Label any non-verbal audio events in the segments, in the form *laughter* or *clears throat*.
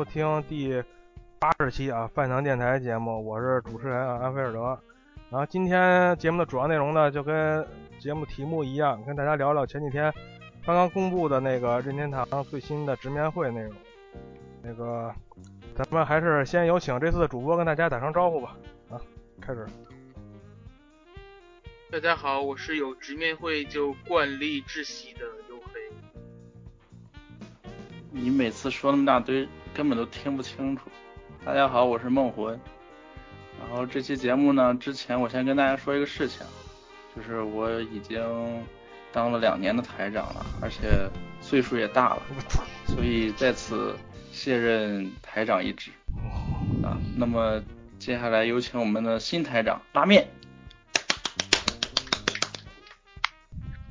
收听第八十期啊饭堂电台节目，我是主持人啊安菲尔德。然后今天节目的主要内容呢，就跟节目题目一样，跟大家聊聊前几天刚刚公布的那个任天堂最新的直面会内容。那个，咱们还是先有请这次的主播跟大家打声招呼吧。啊，开始。大家好，我是有直面会就惯例窒息的黝黑。你每次说那么大堆，根本都听不清楚。大家好，我是梦魂。然后这期节目呢，之前我先跟大家说一个事情，就是我已经当了两年的台长了，而且岁数也大了，所以在此卸任台长一职。啊，那么接下来有请我们的新台长拉面。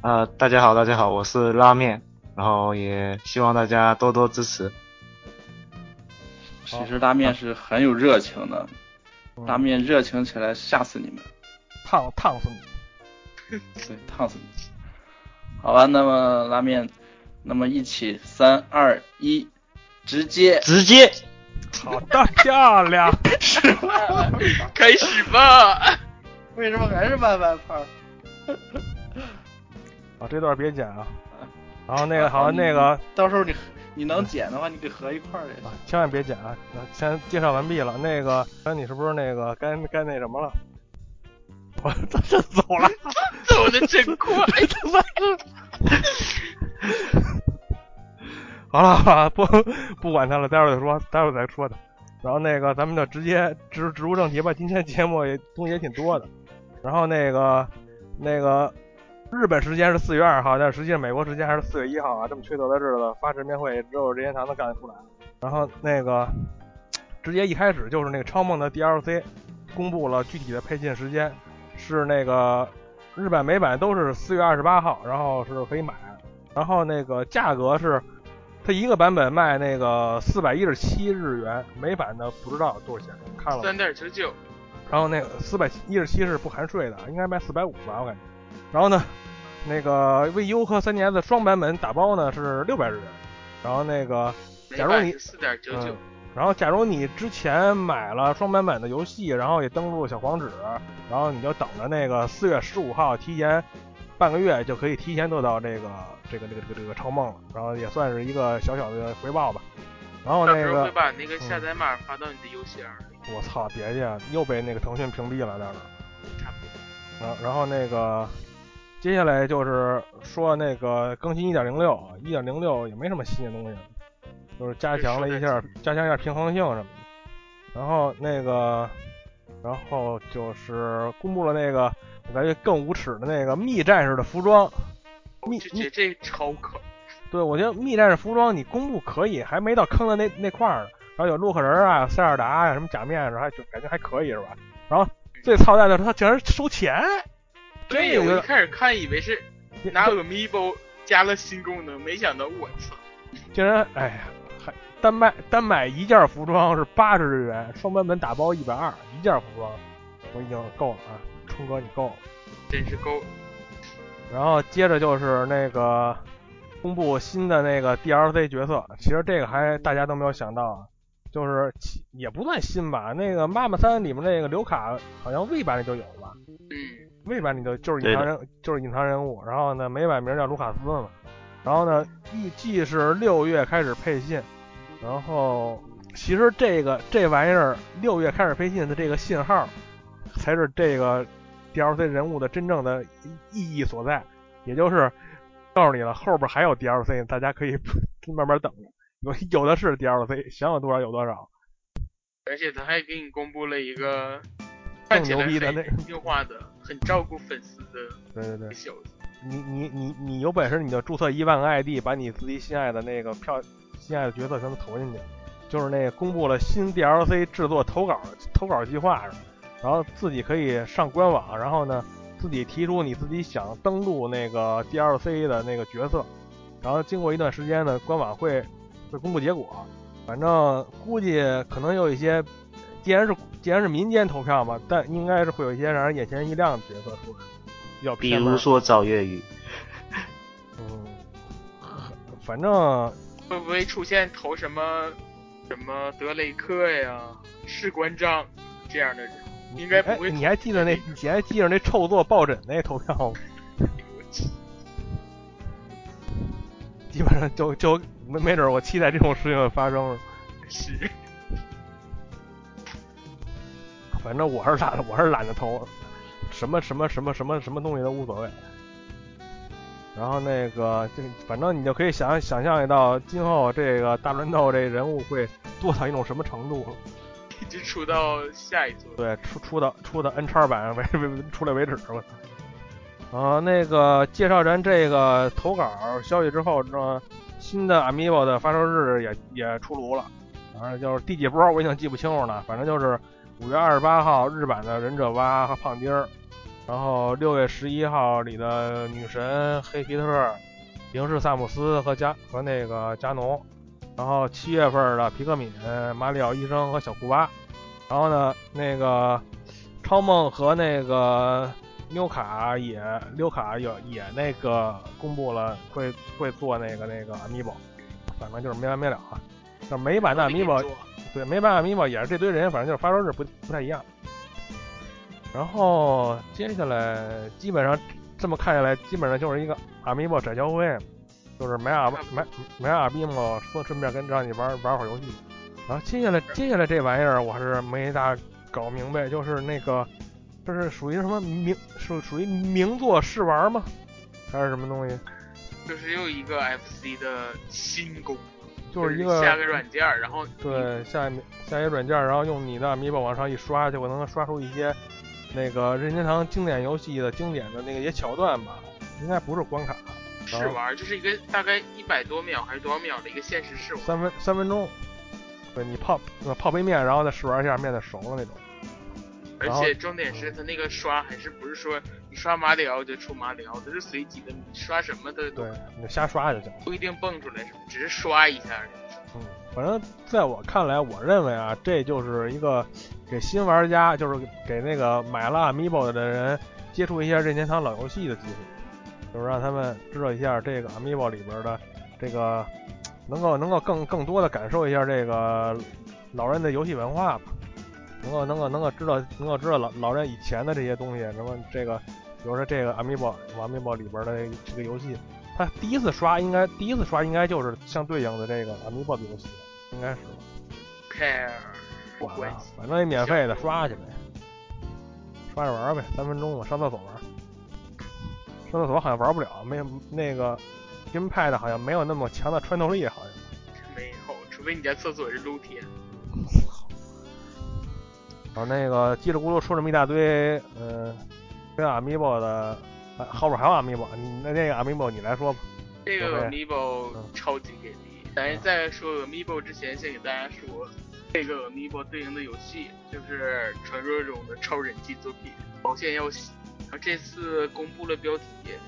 啊，大家好，大家好，我是拉面。然后也希望大家多多支持。其实拉面是很有热情的，拉面热情起来吓死你们，烫烫死你，*laughs* 对，烫死你。好吧，那么拉面，那么一起三二一，直接直接，好的，漂亮，是吧？*laughs* 开始吧。为什么还是慢慢拍？*laughs* 啊，这段别剪啊。然后那个好，那个到时候你你能剪的话，你给合一块儿也啊，千万别剪啊！先介绍完毕了。那个，那你是不是那个该该那什么了？我这这走了，走的真快，*laughs* 他妈！好了好了，不不管他了，待会儿再说，待会儿再说他。然后那个，咱们就直接直直入正题吧。今天节目也东西也挺多的。然后那个那个。日本时间是四月二号，但实际上美国时间还是四月一号啊！这么缺德的日子，发直面会只有任天堂能干得出来。然后那个直接一开始就是那个超梦的 DLC 公布了具体的配信时间，是那个日版美版都是四月二十八号，然后是可以买。然后那个价格是它一个版本卖那个四百一十七日元，美版的不知道多少钱，看了三点九九。然后那个四百一十七是不含税的，应该卖四百五吧，我感觉。然后呢，那个 VU 和 3DS 双版本打包呢是六百日元。然后那个，假如你四点九九，然后假如你之前买了双版本的游戏，然后也登录小黄纸，然后你就等着那个四月十五号提前半个月就可以提前得到这个这个这个这个这个超梦了，然后也算是一个小小的回报吧。然后那个会把那个下载码发到你的邮箱里。我操，别介，又被那个腾讯屏蔽了，在那。差不多。然后然后那个。接下来就是说那个更新一点零六，一点零六也没什么新的东西，就是加强了一下，加强一下平衡性什么的。然后那个，然后就是公布了那个我感觉更无耻的那个密战士的服装。密这这超可。对，我觉得密战士服装你公布可以，还没到坑的那那块儿呢。然后有洛克人啊、塞尔达呀、什么假面，还就感觉还可以是吧？然后最操蛋的是他竟然收钱。对，我一开始看以为是拿 Amiibo 加了新功能，没想到我操！竟然哎呀，还单卖单买一件服装是八十日元，双版本打包一百二，一件服装我已经够了啊，冲哥你够了，真是够了。然后接着就是那个公布新的那个 DLC 角色，其实这个还大家都没有想到啊，就是也不算新吧，那个妈妈三里面那个刘卡好像 V 版里就有吧？嗯。未版你就就是隐藏人，就是隐藏人物。然后呢，美版名叫卢卡斯嘛。然后呢，预计是六月开始配信。然后其实这个这玩意儿六月开始配信的这个信号，才是这个 DLC 人物的真正的意义所在，也就是告诉你了，后边还有 DLC，大家可以 *laughs* 慢慢等着，有有的是 DLC，想有多少有多少。而且他还给你公布了一个更牛逼的那优化的、很照顾粉丝的对对对。你你你你有本事你就注册一万个 ID，把你自己心爱的那个票、心爱的角色全都投进去。就是那个公布了新 DLC 制作投稿投稿计划，然后自己可以上官网，然后呢自己提出你自己想登录那个 DLC 的那个角色，然后经过一段时间呢，官网会会公布结果。反正估计可能有一些，既然是既然是民间投票嘛，但应该是会有一些让人眼前一亮的角色出来，比较比如说赵月宇。嗯，反正会不会出现投什么？什么德雷克呀，士官长这样的人，应该不会。你还记得那？你还记得那臭作抱枕那投票吗？*laughs* 基本上就就没没准，我期待这种事情发生。是。反正我是懒，我是懒得投，什么什么什么什么什么东西都无所谓。然后那个，就反正你就可以想想象到今后这个大乱斗这人物会多到一种什么程度了，一直出到下一座。对，出出到出到 N 叉版为为出来为止吧。啊，那个介绍咱这个投稿消息之后，这新的 Amiibo 的发售日也也出炉了，反正就是第几波我已经记不清楚了，反正就是五月二十八号日版的忍者蛙和胖丁儿。然后六月十一号里的女神黑皮特、零式萨姆斯和加和那个加农，然后七月份的皮克敏、马里奥医生和小库巴，然后呢那个超梦和那个纽卡也纽卡也也那个公布了会会做那个那个 amiibo，反正就是没完没了啊。那美版的 amiibo，对美版 amiibo 也是这堆人，反正就是发售日不不太一样。然后接下来基本上这么看下来，基本上就是一个阿米莫展销会，就是买阿买买阿米莫，顺顺便跟让你玩玩会儿游戏。然后接下来接下来这玩意儿我是没大搞明白，就是那个这是属于什么名属属于名作试玩吗？还是什么东西？就是又一个 FC 的新功能，就是一个下个软件，然后对下一下一个软件，然后用你的阿米莫往上一刷，就能刷出一些。那个任天堂经典游戏的经典的那个些桥段吧，应该不是关卡，试玩就是一个大概一百多秒还是多少秒的一个现实试玩，三分三分钟，对你泡泡杯面，然后再试玩一下面再熟了那种。而且重点是它那个刷还是不是说你刷马里奥就出马里奥，它是随机的，你刷什么的对，你就瞎刷就行，不一定蹦出来什么，只是刷一下。嗯，反正在我看来，我认为啊，这就是一个。给新玩家，就是给那个买了 Amiibo 的人接触一下任天堂老游戏的机会，就是让他们知道一下这个 Amiibo 里边的这个，能够能够更更多的感受一下这个老人的游戏文化吧，能够能够能够知道能够知道老老人以前的这些东西，什么这个，比如说这个 Amiibo Amiibo 里边的这个游戏，它第一次刷应该第一次刷应该就是相对应的这个 Amiibo 的游戏，应该是。Care。管了，反正也免费的，刷去呗，刷着玩呗，三分钟嘛，上厕所玩。上厕所好像玩不了，没那个 GamePad 好像没有那么强的穿透力，好像。没有，除非你在厕所是露天。然后那个叽里咕噜说这么一大堆，嗯，跟 Amiibo 的，后边还有 Amiibo，那那个 Amiibo 你来说吧。这个 Amiibo 超级给力，咱在说 Amiibo 之前，先给大家说。这个 Amiibo 对应的游戏就是传说中的超人气作品《毛线要洗》，然后这次公布了标题，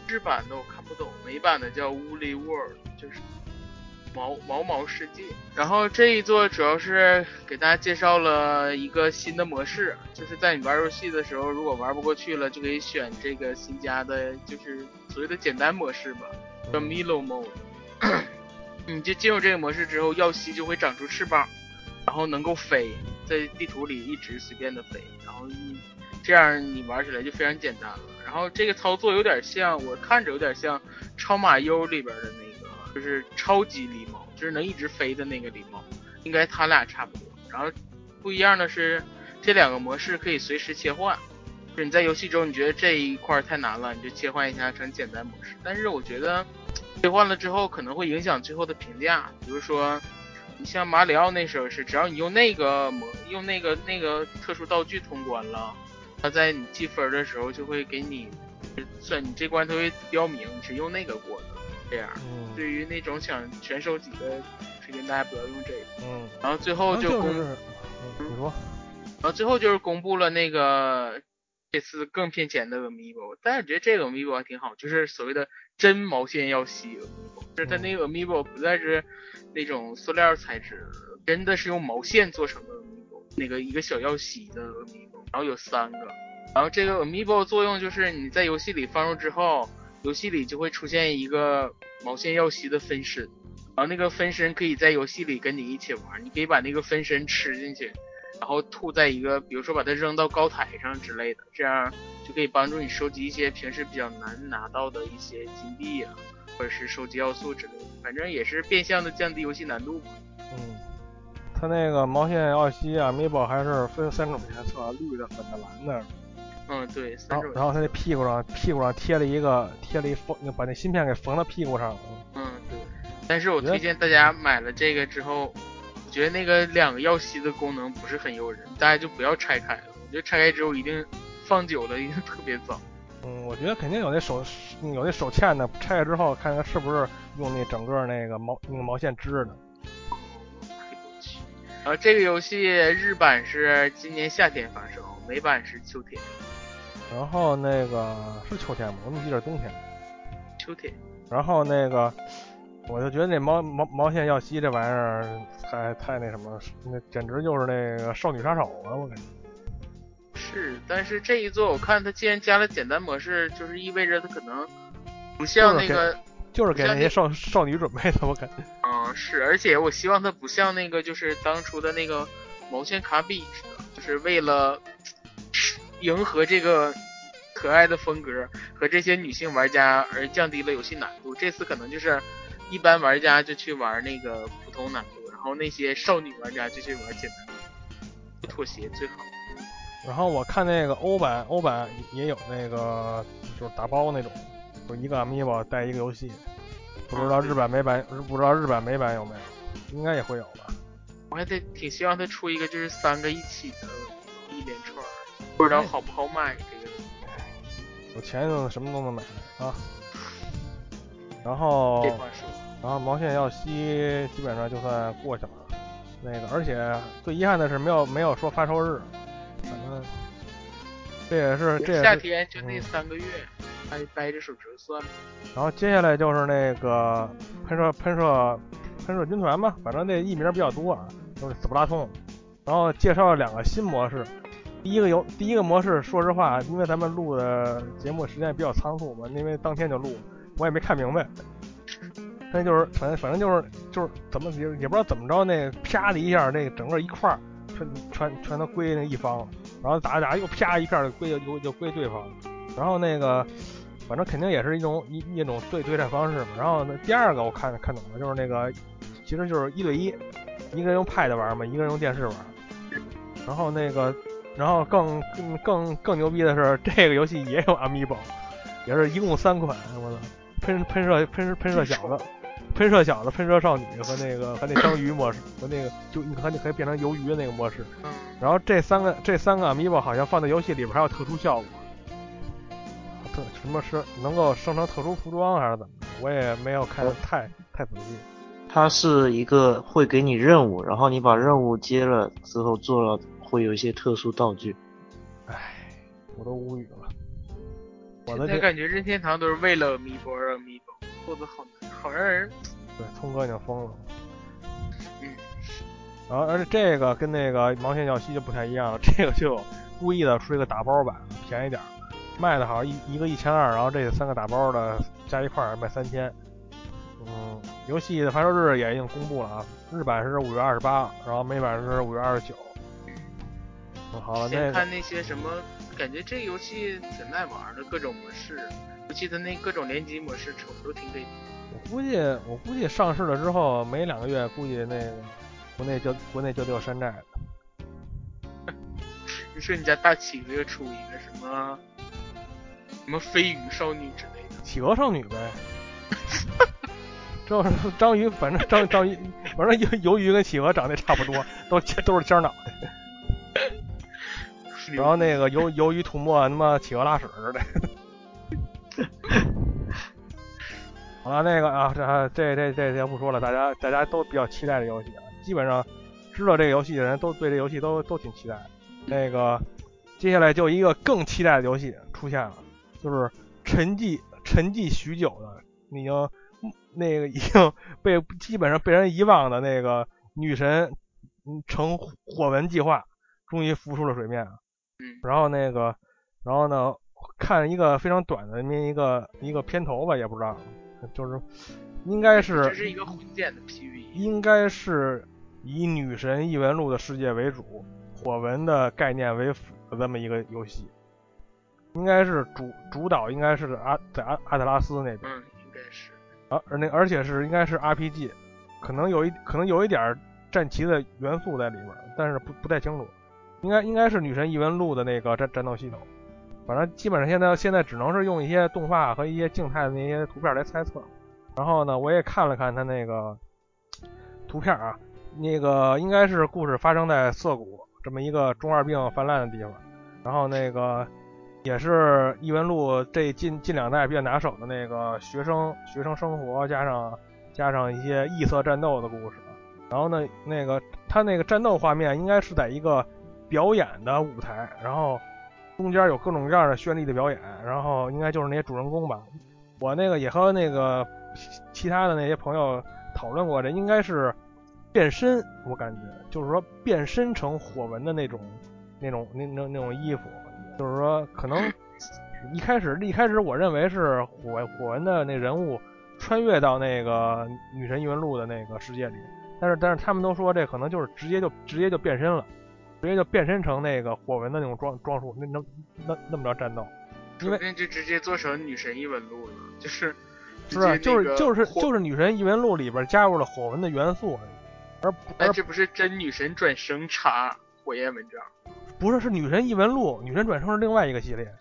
日版的我看不懂，美版的叫《Woolly World》，就是毛毛毛世界。然后这一座主要是给大家介绍了一个新的模式，就是在你玩游戏的时候，如果玩不过去了，就可以选这个新加的，就是所谓的简单模式吧，叫 Milo Mode。你就进入这个模式之后，耀西就会长出翅膀。然后能够飞，在地图里一直随便的飞，然后这样你玩起来就非常简单了。然后这个操作有点像，我看着有点像超马优里边的那，就是超级狸猫，就是能一直飞的那个狸猫。应该它俩差不多。然后不一样的是，这两个模式可以随时切换。就是你在游戏中你觉得这一块太难了，你就切换一下成简单模式。但是我觉得切换了之后可能会影响最后的评价。比如说，你像马里奥那时候是，只要你用那个模用那个那个特殊道具通关了，它在你记分的时候就会给你算你这关它会标明你是用那个过的。这样，嗯。对于那种想全收集的，推荐大家不要用这个。嗯，然后最后就就公，是嗯。你说。然后最后就是公布了那个这次更骗钱的 Amiibo，但是我觉得这个 Amiibo 还挺好，就是所谓的真毛线要吸 Amiibo，就是它那个 Amiibo 不再是那种塑料材质，真的是用毛线做成的 Amiibo，那个一个小药吸的 Amiibo，然后有三个，然后这个 Amiibo 作用就是你在游戏里放入之后，游戏里就会出现一个毛线药吸的分身。然后那个分身可以在游戏里跟你一起玩，你可以把那个分身吃进去，然后吐在一个，比如说把它扔到高台上之类的，这样就可以帮助你收集一些平时比较难拿到的一些金币啊，或者是收集要素之类的，反正也是变相的降低游戏难度嘛。嗯，它那个毛线耀西啊 Amiibo 还是分三种颜色，绿的、粉的、蓝的。嗯，对，然。后然后他那屁股上屁股上贴了一个贴了一缝，把那芯片给缝到屁股上。嗯，对。但是我推荐大家买了这个之后，我觉得那个两个耀西的功能不是很诱人，大家就不要拆开了。我觉得拆开之后一定放久了一定特别脏。嗯，我觉得肯定有那手有那手欠的，拆开之后看看是不是用那整个那个毛那个毛线织的。然后这个游戏日版是今年夏天发售，美版是秋天。然后那个是秋天吗？我怎么记得是冬天？秋天。然后那个，我就觉得那毛毛毛线耀西这玩意儿太太那什么，那简直就是那个少女杀手啊！我感觉。是，但是这一座我看它既然加了简单模式，就是意味着它可能不像那个，就是给那些少少女准备的，我感觉。嗯，是，而且我希望它不像那个就是当初的那个毛线卡比似的，就是为了迎合这个可爱的风格和这些女性玩家而降低了游戏难度。这次可能就是一般玩家就去玩那个普通难度，然后那些少女玩家就去玩简单，不妥协最好。然后我看那个欧版，欧版也有那个就是打包那种，就一个 Amiibo 带一个游戏，不知道日版美版，不知道日版美版有没有，应该也会有吧。我还得挺希望它出一个就是三个一起的一连串，不知道好不好买这个。有钱就什么都能买啊。然后，然后毛线要吸基本上就算过去了。那个，而且最遗憾的是没有没有说发售日，反正这也是这也是夏天就那三个月，掰掰着手指算。然后接下来就是那个喷射喷射喷射军团吧，反正那艺名比较多，啊，就是斯普拉通。然后介绍了两个新模式，第一个游第一个模式，说实话，因为咱们录的节目时间比较仓促嘛，因为当天就录，我也没看明白。那就是反正反正就是就是怎么也也不知道怎么着，那啪的一下，那个整个一块儿全全全都归那一方，然后打着打着又啪一片就归又又归对方，然后那个反正肯定也是一种一一种对对战方式嘛。然后那第二个我看看懂了，就是那个其实就是一对一，一个人用 Pad 玩嘛，一个人用电视玩。然后那个然后更更更更牛逼的是，这个游戏也有 Amiibo，也是一共三款，我操！喷喷射喷喷射小子，喷射小子，喷射少女和那个和那章鱼模式和那个就你看你可以变成鱿鱼的那个模式。然后这三个这三个 amiibo 好像放在游戏里边还有特殊效果，特什么是能够生成特殊服装还是怎么的？我也没有看太太仔细。它是一个会给你任务，然后你把任务接了之后做了，会有一些特殊道具。唉，我都无语了。我的感觉任天堂都是为了 Amiibo 而 Amiibo，做的好好让人。对，聪哥已经疯了。嗯。然后而且这个跟那个毛线小西就不太一样了，这个就故意的出一个打包版，便宜点，卖的好像一一个一千二，然后这三个打包的加一块儿卖三千。嗯，游戏的发售日也已经公布了啊，日版是五月二十八，然后美版是五月二十九。先看那些什么。感觉这游戏挺耐玩的，各种模式，尤其它那各种联机模式，瞅着都挺给力。我估计，我估计上市了之后没两个月，估计那个国内就国内就得有山寨的。*laughs* 你说你家大企鹅出一个什么什么飞鱼少女之类的，企鹅少女呗。这 *laughs* 章鱼，反正章章鱼，反正鱿鱿鱼跟企鹅长得差不多，都都是尖脑袋。*laughs* 然后那个由由于吐沫他妈企鹅拉屎似的。*laughs* 好了，那个啊，这这这这先不说了，大家大家都比较期待这游戏啊，基本上知道这个游戏的人都对这游戏都都挺期待。那个接下来就一个更期待的游戏出现了，就是沉寂沉寂许久的，已经那个已经被基本上被人遗忘的那个女神嗯，成火纹计划终于浮出了水面。嗯。然后那个，然后呢，看一个非常短的那么一个一个片头吧，也不知道。就是应该是这是一个混剪的 PV，应该是以女神异闻录的世界为主，火纹的概念为辅的这么一个游戏，应该是主主导应该是阿在阿阿特拉斯那边，嗯，应该是，而而那而且是应该是 RPG，可能有一可能有一点战旗的元素在里边，但是不不太清楚，应该应该是女神异闻录的那个战战斗系统。反正基本上现在现在只能是用一些动画和一些静态的那些图片来猜测。然后呢，我也看了看他那个图片啊，那个应该是故事发生在涩谷这么一个中二病泛滥的地方。然后那个也是异闻录这近近两代比较拿手的那个学生学生生活加上加上一些异色战斗的故事。然后呢，那个他那个战斗画面应该是在一个表演的舞台，然后。中间有各种各样的绚丽的表演，然后应该就是那些主人公吧。我那个也和那个其他的那些朋友讨论过，这应该是变身，我感觉就是说变身成火纹的那种、那种、那那那种衣服，就是说可能一开始一开始我认为是火火纹的那人物穿越到那个女神异闻录的那个世界里，但是但是他们都说这可能就是直接就直接就变身了。直接就变身成那个火纹的那种装装束，那那那那么着战斗，因为就直接做成女神异闻录了，就是是就是就是就是女神异闻录里边加入了火纹的元素，而而这不是真女神转生查火焰文章，不是是女神异闻录，女神转生是另外一个系列，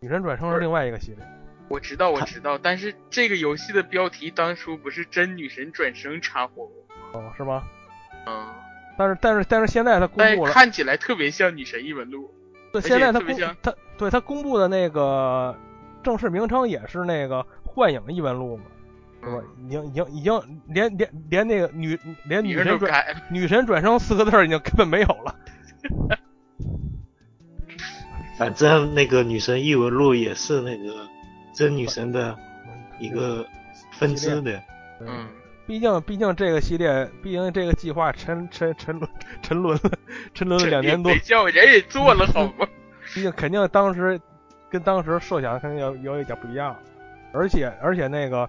女神转生是另外一个系列，我知道我知道，但是这个游戏的标题当初不是真女神转生查火纹哦，是吗？嗯。但是但是但是现在他公布了，看起来特别像女神异闻录。对，现在他公他对他公布的那个正式名称也是那个幻影异闻录嘛，是吧？已经已经已经连连连那个女连女神转女神转生四个字已经根本没有了。*laughs* 反正那个女神异闻录也是那个真女神的一个分支的，嗯。毕竟，毕竟这个系列，毕竟这个计划沉沉沉沦沉沦了，沉沦了两年多。叫人也做了好吗？*laughs* 毕竟肯定当时跟当时设想肯定有有一点不一样，而且而且那个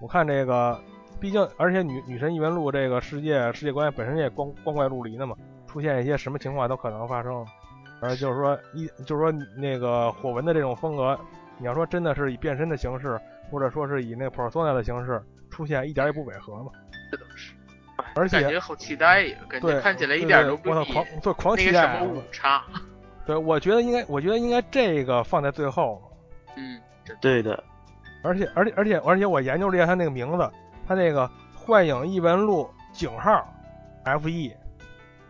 我看这个，毕竟而且女女神异闻录这个世界世界观本身也光光怪陆离的嘛，出现一些什么情况都可能发生。而就是说一就是说那个火纹的这种风格，你要说真的是以变身的形式，或者说是以那 persona 的形式。出现一点也不违和嘛？这倒是，而且感觉好期待呀！感觉看起来一点都不比狂对狂期待什么差。对，我觉得应该，我觉得应该这个放在最后。嗯，对的。而且，而且，而且，而且，我研究了一下他那个名字，他那个《幻影异闻录》井号 F.E，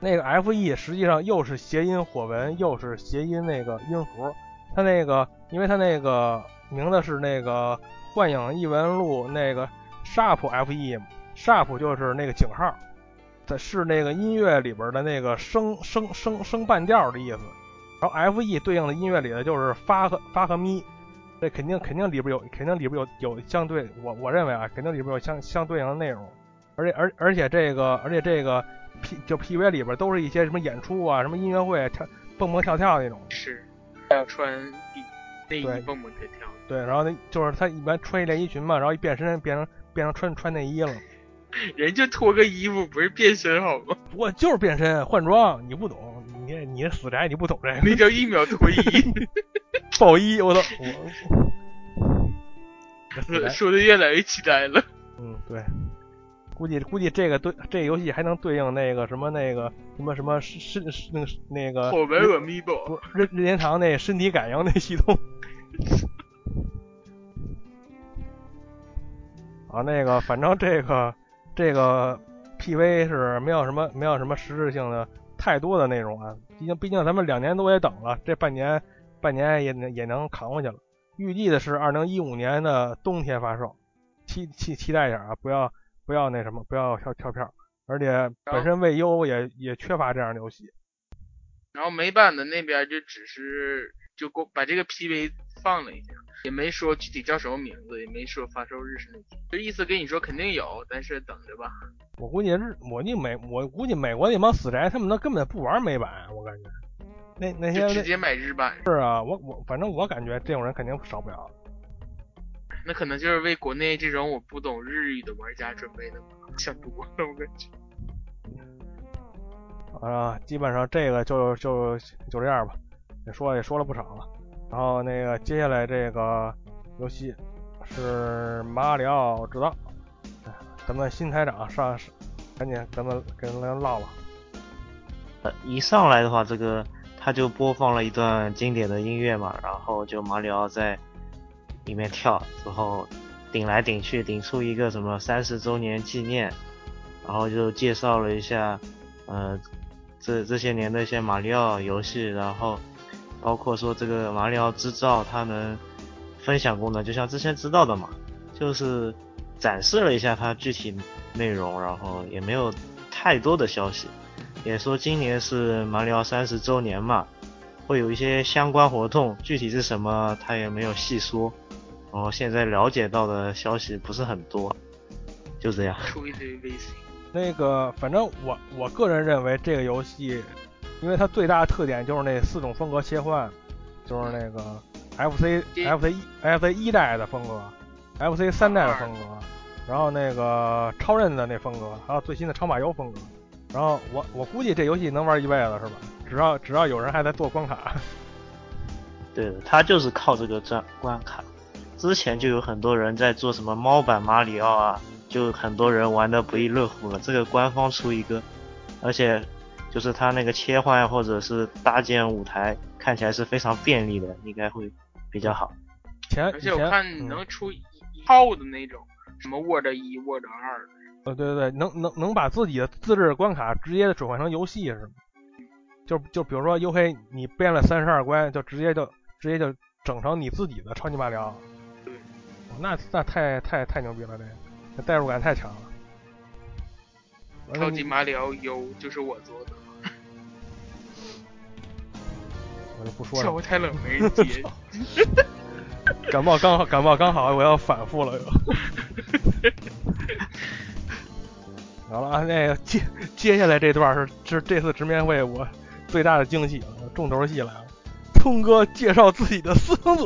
那个 F.E 实际上又是谐音火纹，又是谐音那个音符。他那个，因为他那个名字是那个《幻影异闻录》那个。Sharp f e，sharp 就是那个井号，它是那个音乐里边的那个升升升升半调的意思。然后 f e 对应的音乐里的就是发和发和咪，这肯定肯定里边有肯定里边有有相对，我我认为啊，肯定里边有相相对应的内容。而且而而且这个而且这个 P 就 P V 里边都是一些什么演出啊，什么音乐会跳蹦蹦跳跳那种。是，还要穿内衣蹦蹦跳跳。对，然后那就是他一般穿一连衣裙嘛，然后一变身变成。变成穿穿内衣了，*laughs* 人就脱个衣服不是变身好吗？*laughs* 不过就是变身换装，你不懂，你你死宅你不懂这个，*laughs* 那叫一秒脱衣，爆衣，我操！我说的越来越期待了。嗯，对。估计估计这个对这个游戏还能对应那个什么那个什么什么身身那个那个后边任 Amiibo 任任天堂那身体感应那系统。啊，那个反正这个这个 PV 是没有什么没有什么实质性的太多的内容啊，毕竟毕竟咱们两年多也等了，这半年半年也能也能扛过去了。预计的是二零一五年的冬天发售，期期期待一下啊，不要不要那什么，不要跳跳票，而且本身未优也也缺乏这样的游戏。然后美版的那边就只是就过把这个 PV 放了一下，也没说具体叫什么名字，也没说发售日是哪天，就意思跟你说肯定有，但是等着吧。我估计日，我估计美，我估计美国那帮死宅他们都根本不玩美版，我感觉。那那些直接买日版。是啊，我我反正我感觉这种人肯定少不了。那可能就是为国内这种我不懂日语的玩家准备的吧，想多了我感觉。啊，基本上这个就就就这样吧，也说也说了不少了。然后那个接下来这个游戏是马里奥制造，咱们新台长上，赶紧咱们跟人唠唠。呃，一上来的话，这个他就播放了一段经典的音乐嘛，然后就马里奥在里面跳，之后顶来顶去，顶出一个什么三十周年纪念，然后就介绍了一下，呃。这这些年的一些马里奥游戏，然后包括说这个马里奥制造它能分享功能，就像之前知道的嘛，就是展示了一下它具体内容，然后也没有太多的消息，也说今年是马里奥三十周年嘛，会有一些相关活动，具体是什么他也没有细说，然后现在了解到的消息不是很多，就这样。那个，反正我我个人认为这个游戏，因为它最大的特点就是那四种风格切换，就是那个 FC FC 一 FC 一代的风格，FC 三代的风格，然后那个超任的那风格，还有最新的超马游风格。然后我我估计这游戏能玩一辈子是吧？只要只要有人还在做关卡。*laughs* 对的，他就是靠这个钻关卡。之前就有很多人在做什么猫版马里奥啊。就很多人玩的不亦乐乎了。这个官方出一个，而且就是它那个切换或者是搭建舞台，看起来是非常便利的，应该会比较好。前而且我看能出一套的那种，什么 Word 一、Word 二。呃，对对对，能能能把自己的自制关卡直接转换成游戏是吗？就就比如说 U K，，你编了三十二关，就直接就直接就整成你自己的超级马里奥。对。那那太太太牛逼了，这个。代入感太强了。超级马里奥 U 就是我做的。我就不说了。我太冷没接。*laughs* 感冒刚好，感冒刚好，我要反复了又。*laughs* 好了啊，那个接接下来这段是是这次直面会我最大的惊喜了，重头戏来了。聪哥介绍自己的私生子。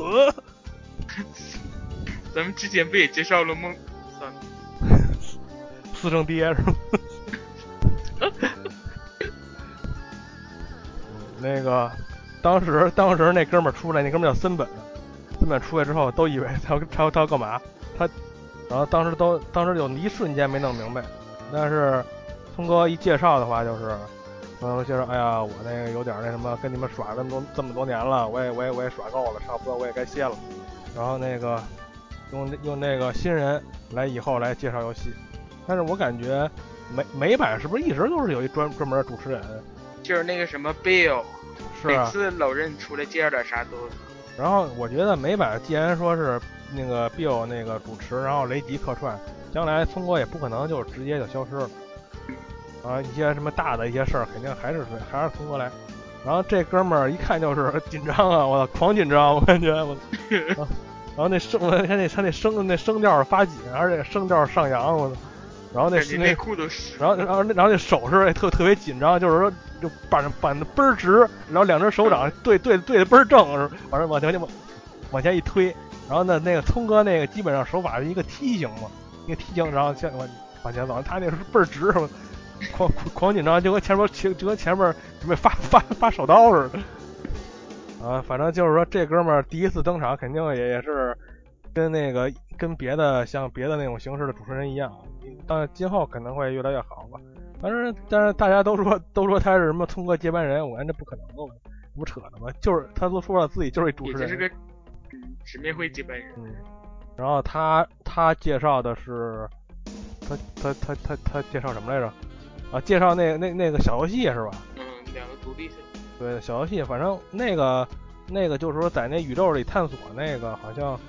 *laughs* 咱们之前不也介绍了吗？私生爹是吗？那个，当时 *laughs* 当时那哥们儿出来，那哥们儿叫森本，森本出来之后都以为他要他他要干嘛？他，然后当时都当时有一瞬间没弄明白，但是聪哥一介绍的话就是，嗯，介绍，哎呀，我那个有点那什么，跟你们耍这么多这么多年了，我也我也我也耍够了，差不多我也该歇了。然后那个用用那个新人来以后来介绍游戏。但是我感觉美美版是不是一直都是有一专专门的主持人？就是那个什么 Bill，是每次老任出来介绍点啥都。然后我觉得美版既然说是那个 Bill 那个主持，然后雷吉客串，将来聪哥也不可能就直接就消失了。啊，一些什么大的一些事儿，肯定还是还是聪哥来。然后这哥们儿一看就是 *laughs* 紧张啊，我操，狂紧张，我感觉我。*laughs* 然后那声，我看那他那声那声调发紧，而且声调上扬，我操。然后那内裤都湿，然后然后那然后那手势也特特别紧张，就是说就板板的倍儿直，然后两只手掌对对对的倍儿正，完了往前往往前一推，然后呢那个聪哥那个基本上手法是一个梯形嘛，一个梯形，然后向往往前走，他那是倍儿直，狂狂紧张，就跟前面前就跟前面准备发发发手刀似的。啊，反正就是说这哥们儿第一次登场，肯定也也是跟那个跟别的像别的那种形式的主持人一样，但今后可能会越来越好吧。但是但是大家都说都说他是什么通过接班人，我感觉这不可能的，不扯的吗？就是他都说了自己就是一主持人，也就是个嗯直面会接班人。嗯，然后他他介绍的是他他他他他介绍什么来着？啊，介绍那那那个小游戏是吧？嗯，两个独立小对，小游戏，反正那个那个就是说在那宇宙里探索那个，好像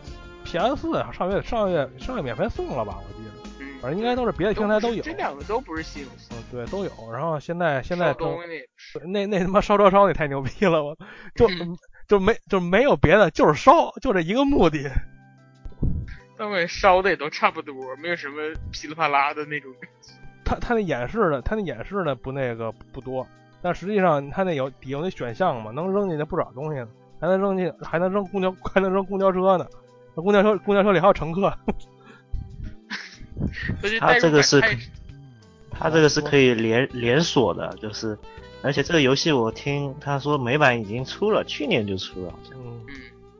PS 四上月上月上月免费送了吧？我记得。嗯，反正应该都是别的平台都有，这两个都不是新游戏。嗯，对，都有。然后现在现在都那那他妈烧烧烧那太牛逼了，我 *laughs* 就嗯就没就没有别的，就是烧，就这一个目的。但我感觉烧的也都差不多，没有什么噼里啪啦的那种。他他那演示的，他那演示的不那个不多，但实际上他那有底有那选项嘛，能扔进去不少东西呢，还能扔进还能扔公交还能扔公交车呢，那公交车公交车里还有乘客。*laughs* 他这个是，他这个是可以连连锁的，就是，而且这个游戏我听他说美版已经出了，去年就出了，好像。嗯，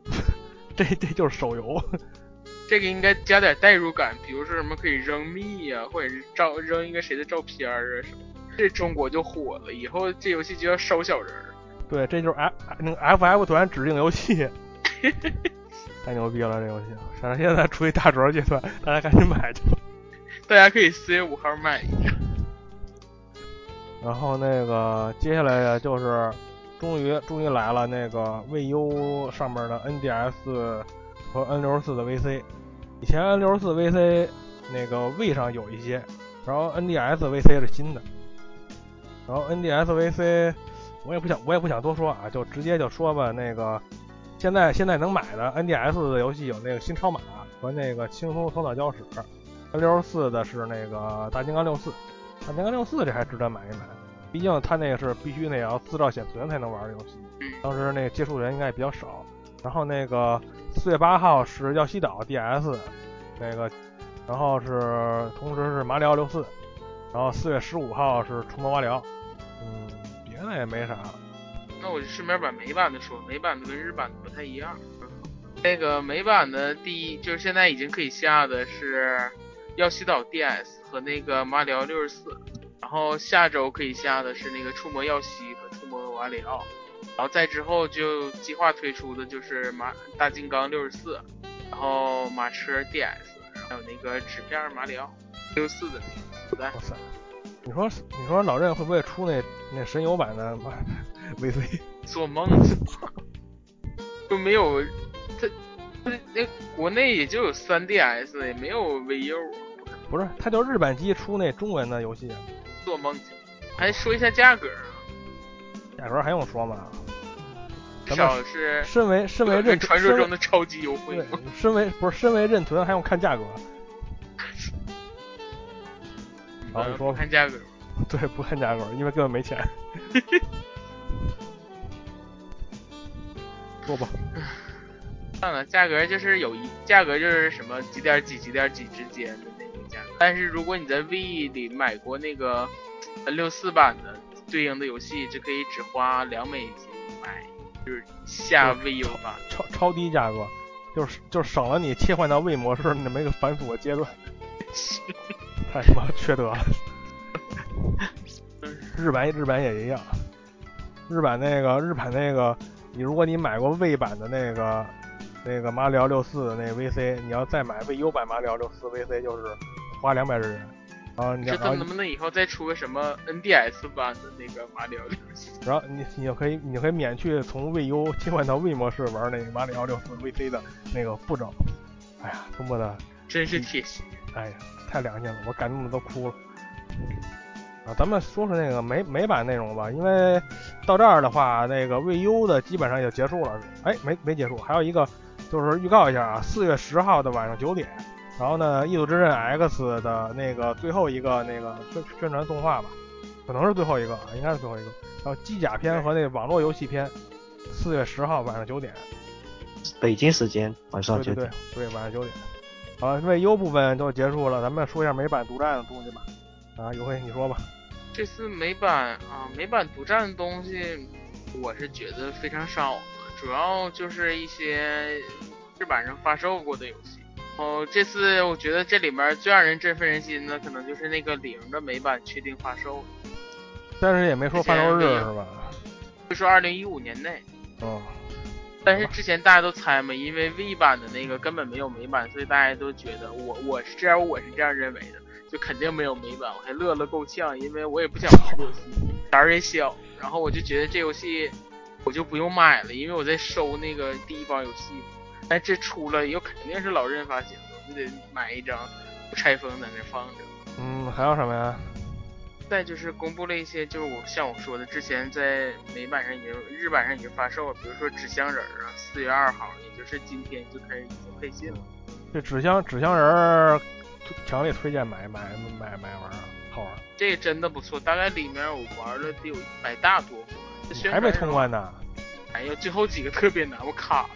嗯，*laughs* 这这就是手游。*laughs* 这个应该加点代入感，比如说什么可以扔蜜呀、或者是照扔一个谁的照片啊什么，这中国就火了，以后这游戏就要烧小人儿。对，这就是 F 那个 FF 团指定游戏，太牛逼了这游戏！反正现在处于大折阶段，大家赶紧买去吧。*laughs* 大家可以四月五号买一下。*laughs* 然后那个接下来就是，终于终于来了那个 VU 上面的 NDS 和 N 六十四的 VC。以前 N 六十四 VC 那个 V 上有一些，然后 NDS VC 是新的。然后 NDS VC 我也不想我也不想多说啊，就直接就说吧。那个现在现在能买的 NDS 的游戏有那个新超马和那个轻松头脑教室。六十四的是那个大金刚六四。大金刚六四这还值得买一买，毕竟它那个是必须那要自照显存才能玩的游戏。当时那个接触的人应该也比较少。然后那个四月八号是耀西岛 DS，那个，然后是同时是马里奥六四，然后四月十五号是触摸马里奥。嗯，别的也没啥了。那我就顺便把美版的说，美版的跟日版的不太一样。那个美版的第一就是现在已经可以下的是耀西岛 DS 和那个马里奥六十四，然后下周可以下的是那个触摸耀西和触摸马里奥，然后再之后就计划推出的就是马大金刚六十四，然后马车 DS，还有那个纸片马里奥六四的那个。哇塞！你说你说老任会不会出那那神游版的 *laughs* VC？做梦去！就没有他那那国内也就有 3DS，也没有 VU。不是，他就日版机出那中文的游戏。做梦去！还说一下价格啊？价格还用说吗？至少是身为身为任传说中的超级优惠，身为不是身为任屯还用看价格。*laughs* 好，你说不看价格。*laughs* 对，不看价格，因为根本没钱。*laughs* 说吧。算了，价格就是有一价格就是什么几点几几点几之间的那个价格。但是如果你在 V 里买过那个 N 六四版的对应的游戏，就可以只花两美金买，就是下 VU 版，超超低价格，就是就省了你切换到 V 模式那么一个繁琐的阶段。*laughs* 太他妈缺德了！日版日版也一样，日版那个日版那个，你如果你买过 V 版的那个那个马里奥六四那 VC，你要再买 VU 版马里奥六四 VC 就是花两百日元。然后你这能不能以后再出个什么 NDS 版的那个马里奥六四？*laughs* 然后你你就可以你就可以免去从 VU 切换到 V 模式玩那个马里奥六四 VC 的那个步骤。哎呀，多么的真是贴心！哎呀，太良心了，我感动的都哭了。啊，咱们说说那个美美版内容吧，因为到这儿的话，那个未 u 的基本上就结束了。哎，没没结束，还有一个就是预告一下啊，四月十号的晚上九点，然后呢，《异度之刃 X》的那个最后一个那个宣宣传动画吧，可能是最后一个啊，应该是最后一个。然后机甲篇和那个网络游戏篇，四月十号晚上九点，北京时间晚上九点。对对对，晚上九点。好，VU 部分都结束了，咱们说一下美版独占的东西吧。啊，有辉你说吧。这次美版啊，美版独占的东西，我是觉得非常少的，主要就是一些日版上发售过的游戏，哦，这次我觉得这里面最让人振奋人心的，可能就是那个零的美版确定发售，但是也没说发售日是吧？就说二零一五年内。嗯，但是之前大家都猜嘛，因为 V 版的那个根本没有美版，所以大家都觉得我我是这样，我是这样认为的，就肯定没有美版。我还乐了够呛，因为我也不想玩游戏，胆儿也小，然后我就觉得这游戏我就不用买了，因为我在收那个第一包游戏。但这出了以后肯定是老任发行的，我就得买一张不拆封在那放着。嗯，还有什么呀？再就是公布了一些，就是我像我说的，之前在美版上已经、日版上已经发售了，比如说纸箱人儿啊，四月二号，也就是今天就开始已经配信了。这纸箱纸箱人儿，强烈推荐买买买买玩儿，好玩儿。这个真的不错，大概里面我玩了得有一百大多还没通关呢。哎呀，最后几个特别难，我卡了，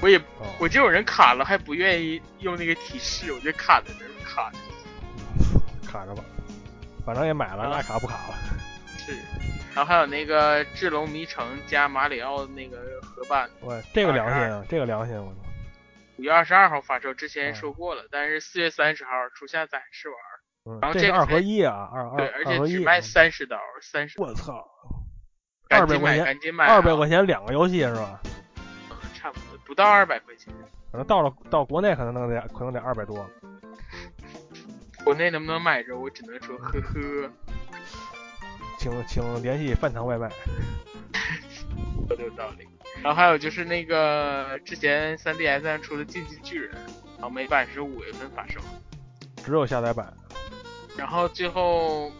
我也哦，我这种人卡了还不愿意用那个提示，我就卡在那儿卡着。*laughs* 卡着吧，反正也买了，啊那卡不卡了。*laughs* 是，然后还有那个《智龙迷城》加马里奥那个合版，喂，这个良心啊，这个良心，我操！五月二十二号发售，之前嗯说过了，但是四月三十号出下载试玩。嗯然后这个二合一啊，二二对，而。且只卖三十刀，三十。我操，二百块钱赶紧买啊！二百块钱两个游戏是吧？*laughs* 差不多，不到二百块钱。可能到了到国内可能能得可能得二百多。国内能不能买着，我只能说呵呵，请请联系饭堂外卖。说 *laughs* 的有道理。然后还有就是那个之前 3DS 上出的《进击巨人》，然后美版是五月份发售，只有下载版。然后最后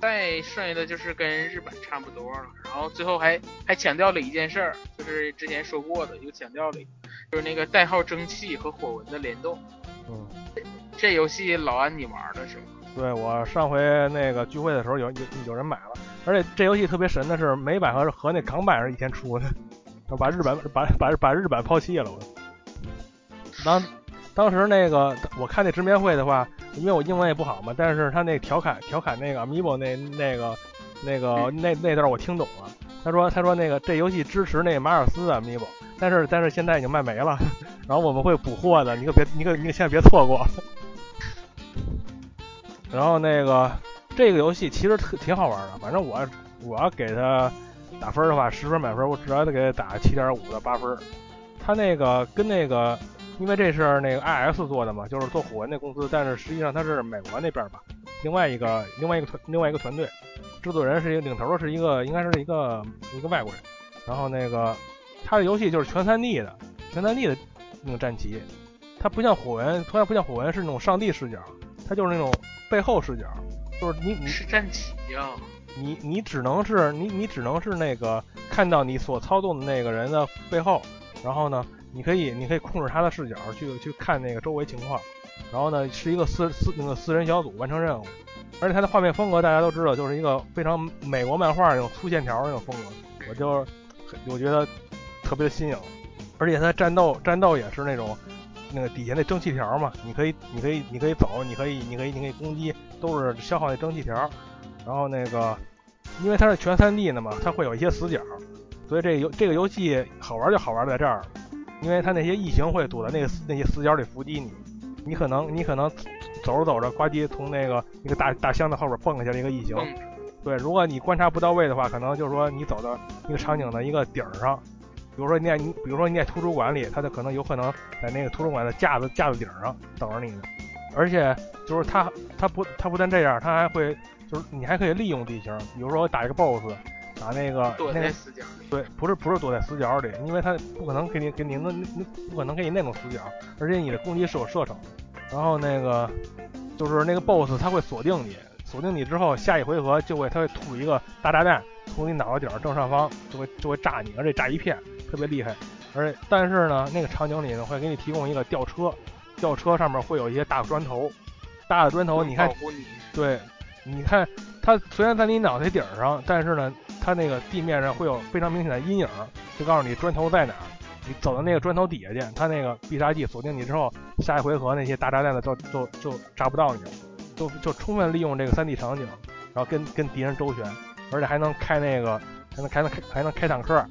再剩下的就是跟日版差不多了。然后最后还还强调了一件事儿，就是之前说过的，又强调了一个，就是那个代号蒸汽和火纹的联动。嗯，这游戏老安你玩的是吗？对我上回那个聚会的时候有有有人买了，而且这游戏特别神的是美版和和那港版是一天出的，把日版把把把日版抛弃了。我当当时那个我看那直面会的话，因为我英文也不好嘛，但是他那调侃调侃那个 Amiibo 那那个那个那那段我听懂了。他说他说那个这游戏支持那马尔斯的 Amiibo，但是但是现在已经卖没了，*laughs* 然后我们会补货的，你可别你可你可千万别错过。然后那个这个游戏其实特挺好玩的，反正我我要给它打分的话，十分满分，我至少得给它打七点五到八分。它那个跟那个，因为这是那个 IS 做的嘛，就是做火纹那公司，但是实际上它是美国那边吧，另外一个另外一个团另外一个团队，制作人是一个领头的是一个应该是一个一个外国人。然后那个它的游戏就是全 3D 的，全 3D 的那种战旗，它不像火纹，它不像火纹是那种上帝视角，它就是那种背后视角，就是你你是战旗呀、你你只能是你你只能是那个看到你所操纵的那个人的背后，然后呢，你可以你可以控制他的视角去去看那个周围情况，然后呢是一个四四那个四人小组完成任务，而且它的画面风格大家都知道，就是一个非常美国漫画那种粗线条那种风格，我就我觉得特别的新颖，而且它战斗战斗也是那种那个底下那蒸汽条嘛，你可以你可以你可以走，你可以你可以你可以攻击，都是消耗那蒸汽条。然后那个，因为它是全 3D 的嘛，它会有一些死角，所以这游这个游戏好玩就好玩在这儿，因为它那些异形会躲在那个那些死角里伏击你，你可能你可能走着走着，呱唧从那个一个大大箱子后边蹦下来一个异形，对，如果你观察不到位的话，可能就是说你走到一个场景的一个顶儿上，比如说你在你比如说你在图书馆里，它就可能有可能在那个图书馆的架子架子顶上等着你呢，而且就是它它不它不但这样，它还会就是你还可以利用地形，比如说我打一个 BOSS，打那个躲那个在死角里。对，不是不是躲在死角里，因为它不可能给你给你那那不可能给你那种死角，而且你的攻击是有射程，然后那个就是那个 BOSS 它会锁定你，锁定你之后下一回合就会他会吐一个大炸弹从你脑袋顶儿正上方就会就会炸你，而且炸一片，特别厉害。而且但是呢，那个场景里呢会给你提供一个吊车，吊车上面会有一些大砖头，大的砖头你看你，对，你看它虽然在你脑袋顶儿上，但是呢，它那个地面上会有非常明显的阴影，就告诉你砖头在哪儿。你走到那个砖头底下去，它那个必杀技锁定你之后，下一回合那些大炸弹的就就就炸不到你了，就就充分利用这个 3D 场景，然后跟跟敌人周旋，而且还能开那个还能还能开还能开坦克，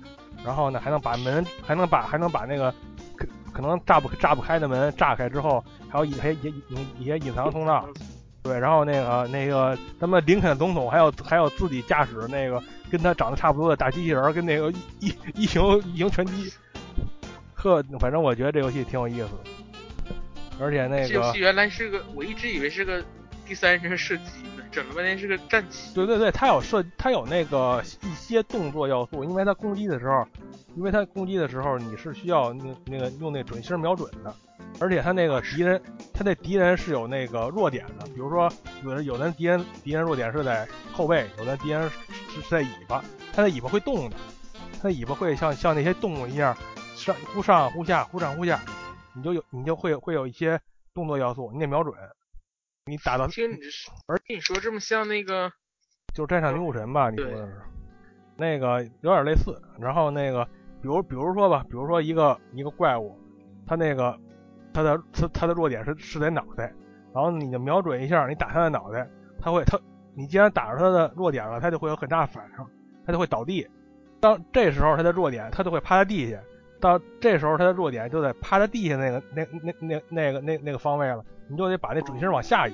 然后呢还能把门还能把还能把那个可可能炸不炸不开的门炸开之后，还有一些一一一些隐藏通道。对，然后那个那个咱们林肯总统还有还有自己驾驶那个跟他长得差不多的大机器人，跟那个一一行一行拳击。呵，反正我觉得这游戏挺有意思的，而且那个这游戏原来是个，我一直以为是个第三人称射击呢，整了半天是个战旗。对对对，它有射，它有那个一些动作要素，因为它攻击的时候，因为它攻击的时候你是需要那那个用那准星瞄准的，而且它那个敌人，它那敌人是有那个弱点的，比如说有的有的敌人敌人弱点是在后背，有的敌人是是在尾巴，它的尾巴会动的，它的尾巴会像像那些动物一样。上忽上忽下，忽上忽下，你就有你就会会有一些动作要素，你得瞄准。你打到听你这，而听你说这么像那个，就是战场女武神吧？你说的是？那个有点类似。然后那个，比如比如说吧，比如说一个一个怪物，它那个它的它它的弱点是是在脑袋，然后你就瞄准一下，你打它的脑袋，它会它你既然打着它的弱点了，它就会有很大反应，它就会倒地。当这时候它的弱点，它就会趴在地下。到这时候，他的弱点就在趴在地下那个、那、那、那、那个、那、那个方位了，你就得把那准星往下移，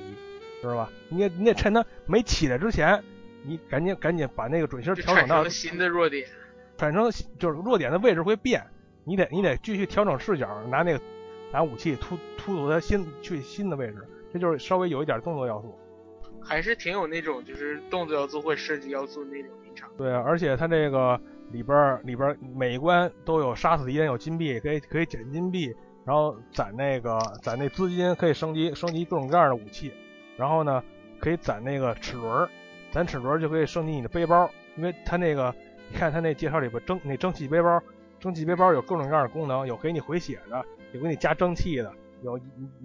知道吧？你你得趁他没起来之前，你赶紧赶紧把那个准星调整到新的弱点，反正就是弱点的位置会变，你得你得继续调整视角，拿那个拿武器突突突他新去新的位置，这就是稍微有一点动作要素，还是挺有那种就是动作要素或设计要素那种临场。对啊，而且他这个。里边里边每一关都有杀死敌人有金币，可以可以捡金币，然后攒那个攒那资金，可以升级升级各种各样的武器。然后呢，可以攒那个齿轮，攒齿轮就可以升级你的背包，因为它那个你看它那介绍里边蒸那蒸汽背包，蒸汽背包有各种各样的功能，有给你回血的，有给你加蒸汽的，有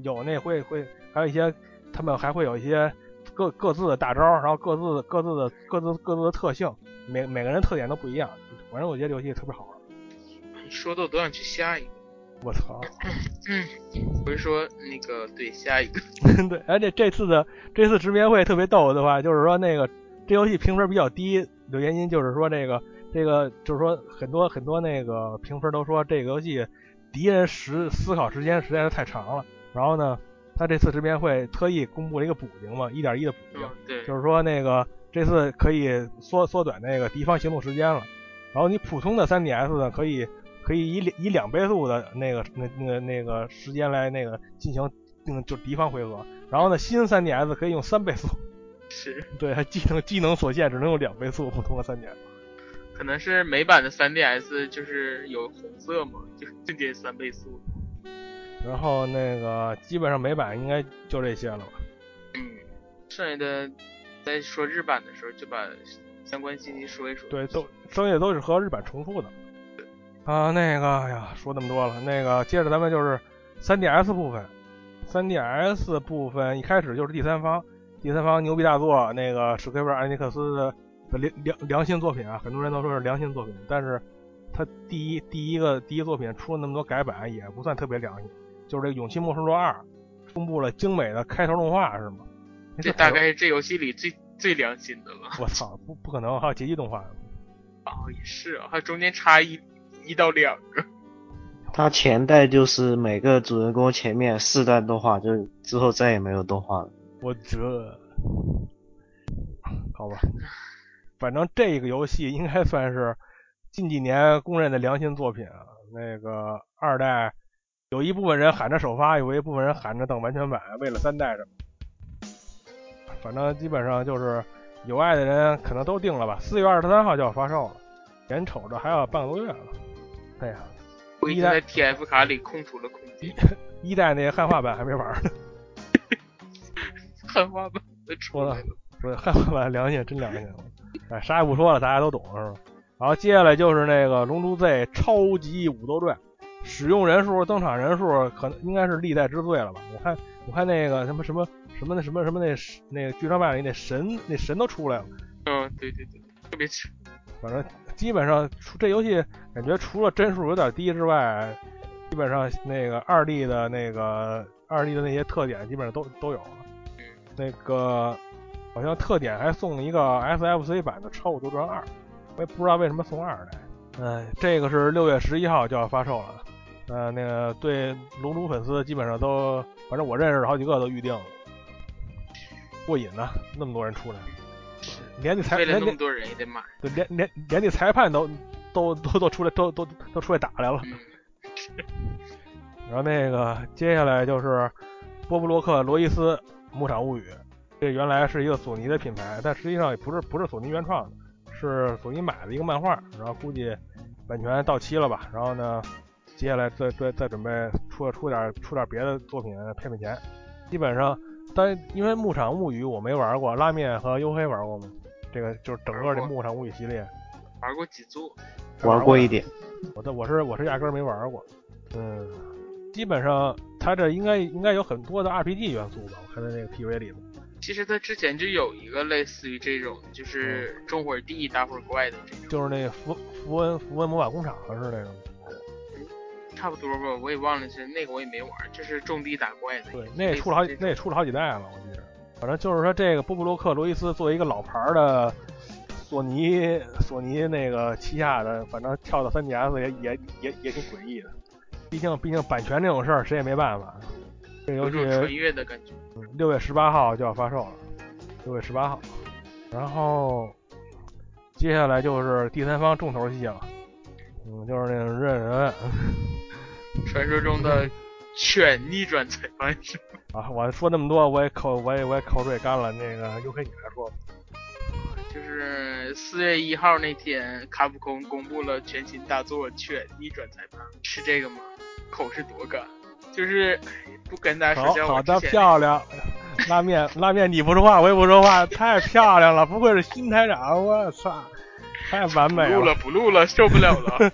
有那会会还有一些他们还会有一些各各自的大招，然后各自各自的各自各自的特性，每每个人特点都不一样。反正我觉得游戏特别好玩。你说的我都想去下一个。我操！嗯，不是说那个对下一个。*laughs* 对，而且这次的这次直面会特别逗的话，就是说那个这游戏评分比较低的原因，就是说这个这个就是说很多很多那个评分都说这个游戏敌人时思考时间实在是太长了。然后呢，他这次直面会特意公布了一个补丁嘛，一点一的补丁，对，就是说那个这次可以缩缩短那个敌方行动时间了。然后你普通的 3DS 呢，可以可以以以两倍速的那个那那个那个时间来那个进行嗯就敌方回合。然后呢，新 3DS 可以用三倍速。*laughs* 是。对，它技能技能所限，只能用两倍速。普通的 3DS。可能是美版的 3DS 就是有红色嘛，就是直接三倍速。然后那个基本上美版应该就这些了吧。嗯，剩下的在说日版的时候就把。相关信息说一说。对，都声音都是和日版重复的。啊，那个，哎呀，说那么多了，那个接着咱们就是 3DS 部分。3DS 部分一开始就是第三方，第三方牛逼大作，那个史克威尔艾尼克斯的良良良心作品啊，很多人都说是良心作品，但是他第一第一个第一作品出了那么多改版，也不算特别良心。就是这个《勇气魔术师二》公布了精美的开头动画，是吗？这大概是这游戏里最。最良心的了，我操，不不可能，还有结局动画。哦，也是啊，还中间差一一到两个。*laughs* 它前代就是每个主人公前面四段动画，就之后再也没有动画了。我这，好吧，反正这个游戏应该算是近几年公认的良心作品啊。那个二代有一部分人喊着首发，有一部分人喊着等完全版，为了三代什么。反正基本上就是有爱的人可能都定了吧，四月二十三号就要发售了，眼瞅着还要半个多月了。哎呀，我一代 TF 卡里空出了空间，一代那汉化版还没玩呢。汉化版出了，不是汉化版良心真良心。哎，啥也不说了，大家都懂是吧？然后接下来就是那个《龙珠 Z 超级武斗传》，使用人数、登场人数可能应该是历代之最了吧？我看我看那个什么什么。什么那什么什么那那剧场版里那神那神都出来了。嗯，对对对，特别强。反正基本上除这游戏，感觉除了帧数有点低之外，基本上那个二 D 的那个二 D 的那些特点基本上都都有了。那个好像特点还送了一个 SFC 版的《超武斗传二》，我也不知道为什么送二代。哎，这个是六月十一号就要发售了。呃，那个对龙珠粉丝基本上都，反正我认识好几个都预定了，过瘾呐，那么多人出来，连你裁为了连那那么多人也得买。对连连连那裁判都都都都出来都都都出来打来了。嗯，然后那个接下来就是波布洛克罗伊斯牧场物语，这原来是一个索尼的品牌，但实际上也不是不是索尼原创的，是索尼买的一个漫画，然后估计版权到期了吧，然后呢，接下来再再再准备出出点出点别的作品骗骗钱。基本上，但因为牧场物语我没玩过，拉面和黝黑玩过吗？这个就是整个这牧场物语系列，玩过几座，玩过一点。我的我是我是压根儿没玩过，嗯，基本上它这应该应该有很多的 RPG 元素吧？我看在那个 PV 里头。其实它之前就有一个类似于这种，就是种会儿地打会儿怪的这种，就是那符符文符文魔法工厂是那种。差不多吧，我也忘了是那个我也没玩，就是种地打怪的。对，那也出了好几，那也出了好几代了，我记得。反正就是说，这个波布洛克罗伊斯作为一个老牌儿的索尼索尼那个旗下的，反正跳到 3DS 也也也也挺诡异的。毕竟毕竟版权这种事儿谁也没办法。这游戏穿越的感觉。六月十八号就要发售了，六月十八号。然后接下来就是第三方重头戏了，嗯，就是那种认人。传说中的犬逆转裁判？*laughs* 啊，我说那么多，我也口我也我也口水干了。那个又给你来说吧。就是四月一号那天，卡普空公布了全新大作《犬逆转裁判》，是这个吗？口是多干，就是不跟大家说好好的，漂亮。拉面拉面，你不说话，我也不说话，太漂亮了，不愧是新台长，我操，太完美不录了不录了，受不了了。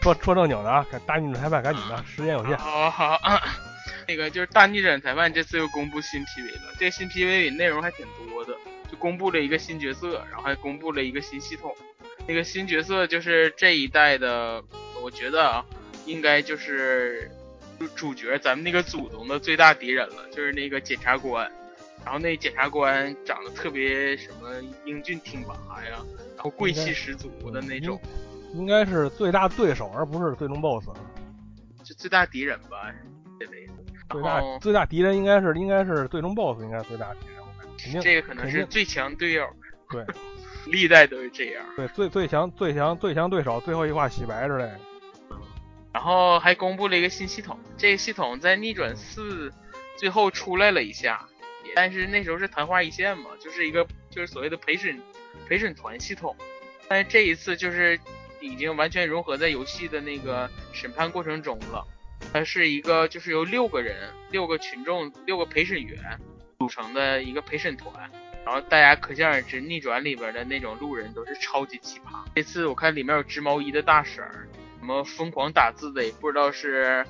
说说正经的啊，大逆转裁判赶紧的，时间有限。好好，*clears throat* 那个就是大逆转裁判这次又公布新 PV 了，这个新 PV 里内容还挺多的，就公布了一个新角色，然后还公布了一个新系统。那个新角色就是这一代的，我觉得啊，应该就是主主角咱们那个祖宗的最大敌人了，就是那个检察官。然后那检察官长得特别什么英俊挺拔呀，然后贵气十足的那种，应该是最大对手，而不是最终 BOSS。就最大敌人吧，这类的。最大最大敌人应该是应该是最终 BOSS，应该是最大敌人。我感觉这个可能是最强队友，对 *laughs* 历代都是这样。对最最强最强最强对手，最后一话洗白之类的。然后还公布了一个新系统，这个系统在逆转四最后出来了一下，但是那时候是昙花一现嘛，就是一个就是所谓的陪审陪审团系统，但是这一次就是已经完全融合在游戏的那个审判过程中了。它是一个就是由六个人、六个群众、六个陪审员组成的一个陪审团，然后大家可想而知，逆转里边的那种路人都是超级奇葩。这次我看里面有织毛衣的大婶儿，什么疯狂打字的，也不知道是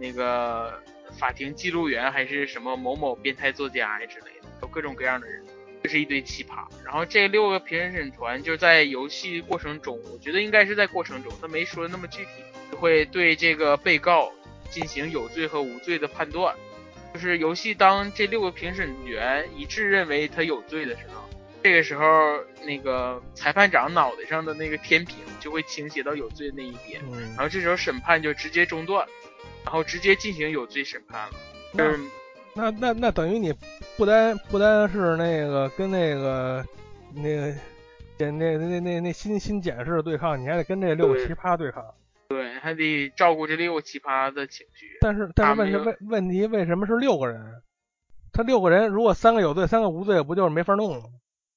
那个法庭记录员还是什么某某变态作家呀之类的，有各种各样的人，这是一堆奇葩。然后这六个评审团就在游戏过程中，我觉得应该是在过程中，他没说那么具体，会对这个被告进行有罪和无罪的判断。就是游戏当这六个评审员一致认为他有罪的时候，这个时候那个裁判长脑袋上的那个天平就会倾斜到有罪那一边，嗯然，后这时候审判就直接中断，然后直接进行有罪审判了。就是那那那等于你不单不单是那个跟那个那个检那那那那新新检视对抗，你还得跟这六个奇葩对抗。对，还得照顾这六个奇葩的情绪。但是但是问题问问题为什么是六个人？他六个人如果三个有罪，三个无罪，不就是没法弄了吗？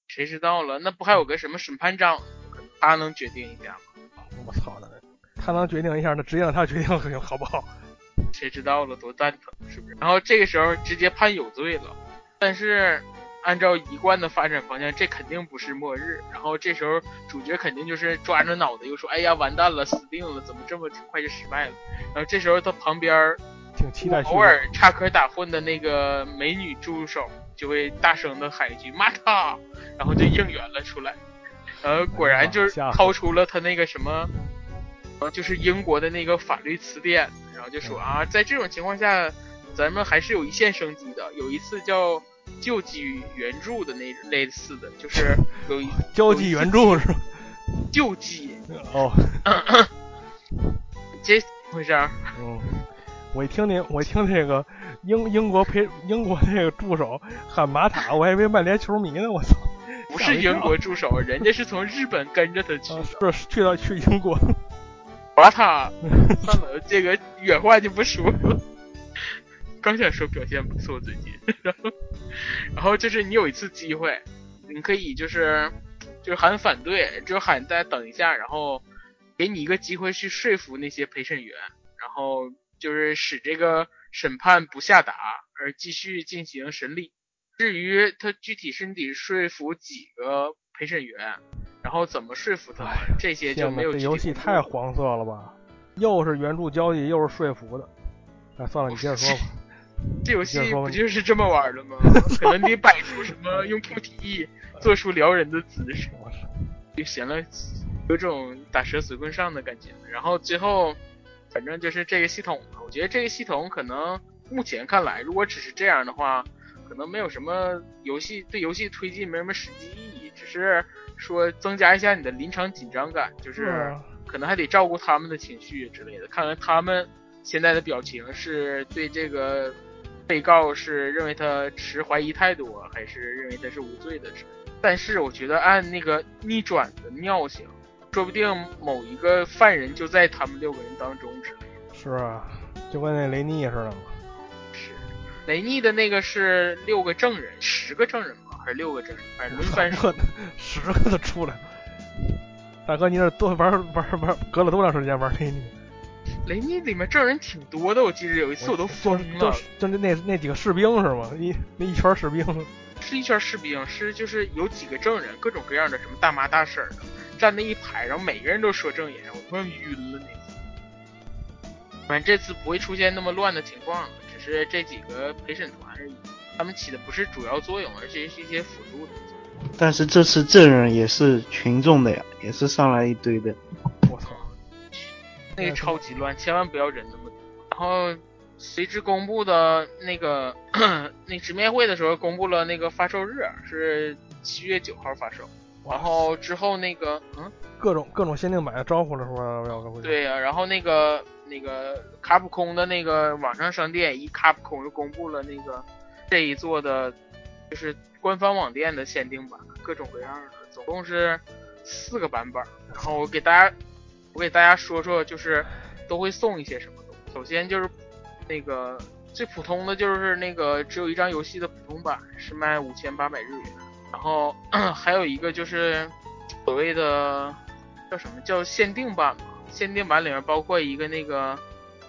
谁知道了？那不还有个什么审判长，他能决定一下吗？我操的，他能决定一下，那直接让他决定好不好？谁知道了，多蛋疼，是不是？然后这个时候直接判有罪了，但是按照一贯的发展方向，这肯定不是末日。然后这时候主角肯定就是抓着脑袋又说：“哎呀，完蛋了，死定了，怎么这么快就失败了？”然后这时候他旁边儿挺期待偶尔插科打诨的那个美女助手就会大声的喊一句“骂他”，然后就应援了出来。呃，果然就是掏出了他那个什么，呃，就是英国的那个法律词典，然后就说啊，在这种情况下，咱们还是有一线生机的。有一次叫救济援助的那类似的，就是 *laughs* 有一 *laughs* 交际援助是吧？救济，哦，*coughs* 这怎么回事儿？嗯，我一听那我一听这个英英国陪英国那个助手喊马塔，我还以为曼联球迷呢，我操！不是英国助手，人家是从日本跟着他去啊的。是去到去英国，马塔，算了，这个远话就不说了。刚想说表现不错最近，然后然后就是你有一次机会，你可以就是就是喊反对，就喊大家等一下，然后给你一个机会去说服那些陪审员，然后就是使这个审判不下达，而继续进行审理。至于他具体身体说服几个陪审员，然后怎么说服他们，这些就，没有这游戏太黄色了吧？又是援助交易，又是说服的。哎，算了，你接着说吧。*laughs* 这游戏不就是这么玩的吗？可能得摆出什么用 QTE *laughs* 做出撩人的姿势，就显得有种打蛇随棍上的感觉。然后最后，反正就是这个系统，我觉得这个系统可能目前看来，如果只是这样的话，可能没有什么游戏对游戏推进没什么实际意义，只是说增加一下你的临场紧张感，就是啊可能还得照顾他们的情绪之类的，看看他们现在的表情是对这个被告是认为他持怀疑态度，还是认为他是无罪的之类的。但是我觉得按那个逆转的尿性，说不定某一个犯人就在他们六个人当中之类的。是啊，就跟那雷尼似的嘛。是，雷尼的那个是六个证人，十个证人吗？还是六个证人？反正轮番说。*laughs* 十个都出来了。大哥，你这多玩玩玩，隔了多长时间玩雷尼？*laughs* 雷尼里面证人挺多的，我记得有一次我都疯了。就就那那那几个士兵是吗？一那一圈士兵。是一圈士兵，是就是有几个证人，各种各样的，什么大妈大婶的，站那一排，然后每个人都说证言，我快晕了那次。反正这次不会出现那么乱的情况了，只是这几个陪审团而已，他们起的不是主要作用，而且是一些辅助的作用。但是这次证人也是群众的呀，也是上来一堆的。我操，那个超级乱，千万不要人那么多。然后随之公布的那个 *clears throat* 那直面会的时候，公布了那个发售日是七月九号发售。然后之后那个嗯，各种各种限定版的招呼了说要个对呀、然后那个那个卡普空的那个网上商店，一卡普空又公布了那个这一座的，就是官方网店的限定版，各种各样的，总共是四个版本。然后我给大家我给大家说说，就是都会送一些什么东西。首先就是那个最普通的就是那个只有一张游戏的普通版是卖五千八百日元，然后 *clears throat* 还有一个就是所谓的叫什么叫限定版嘛？限定版里面包括一个那个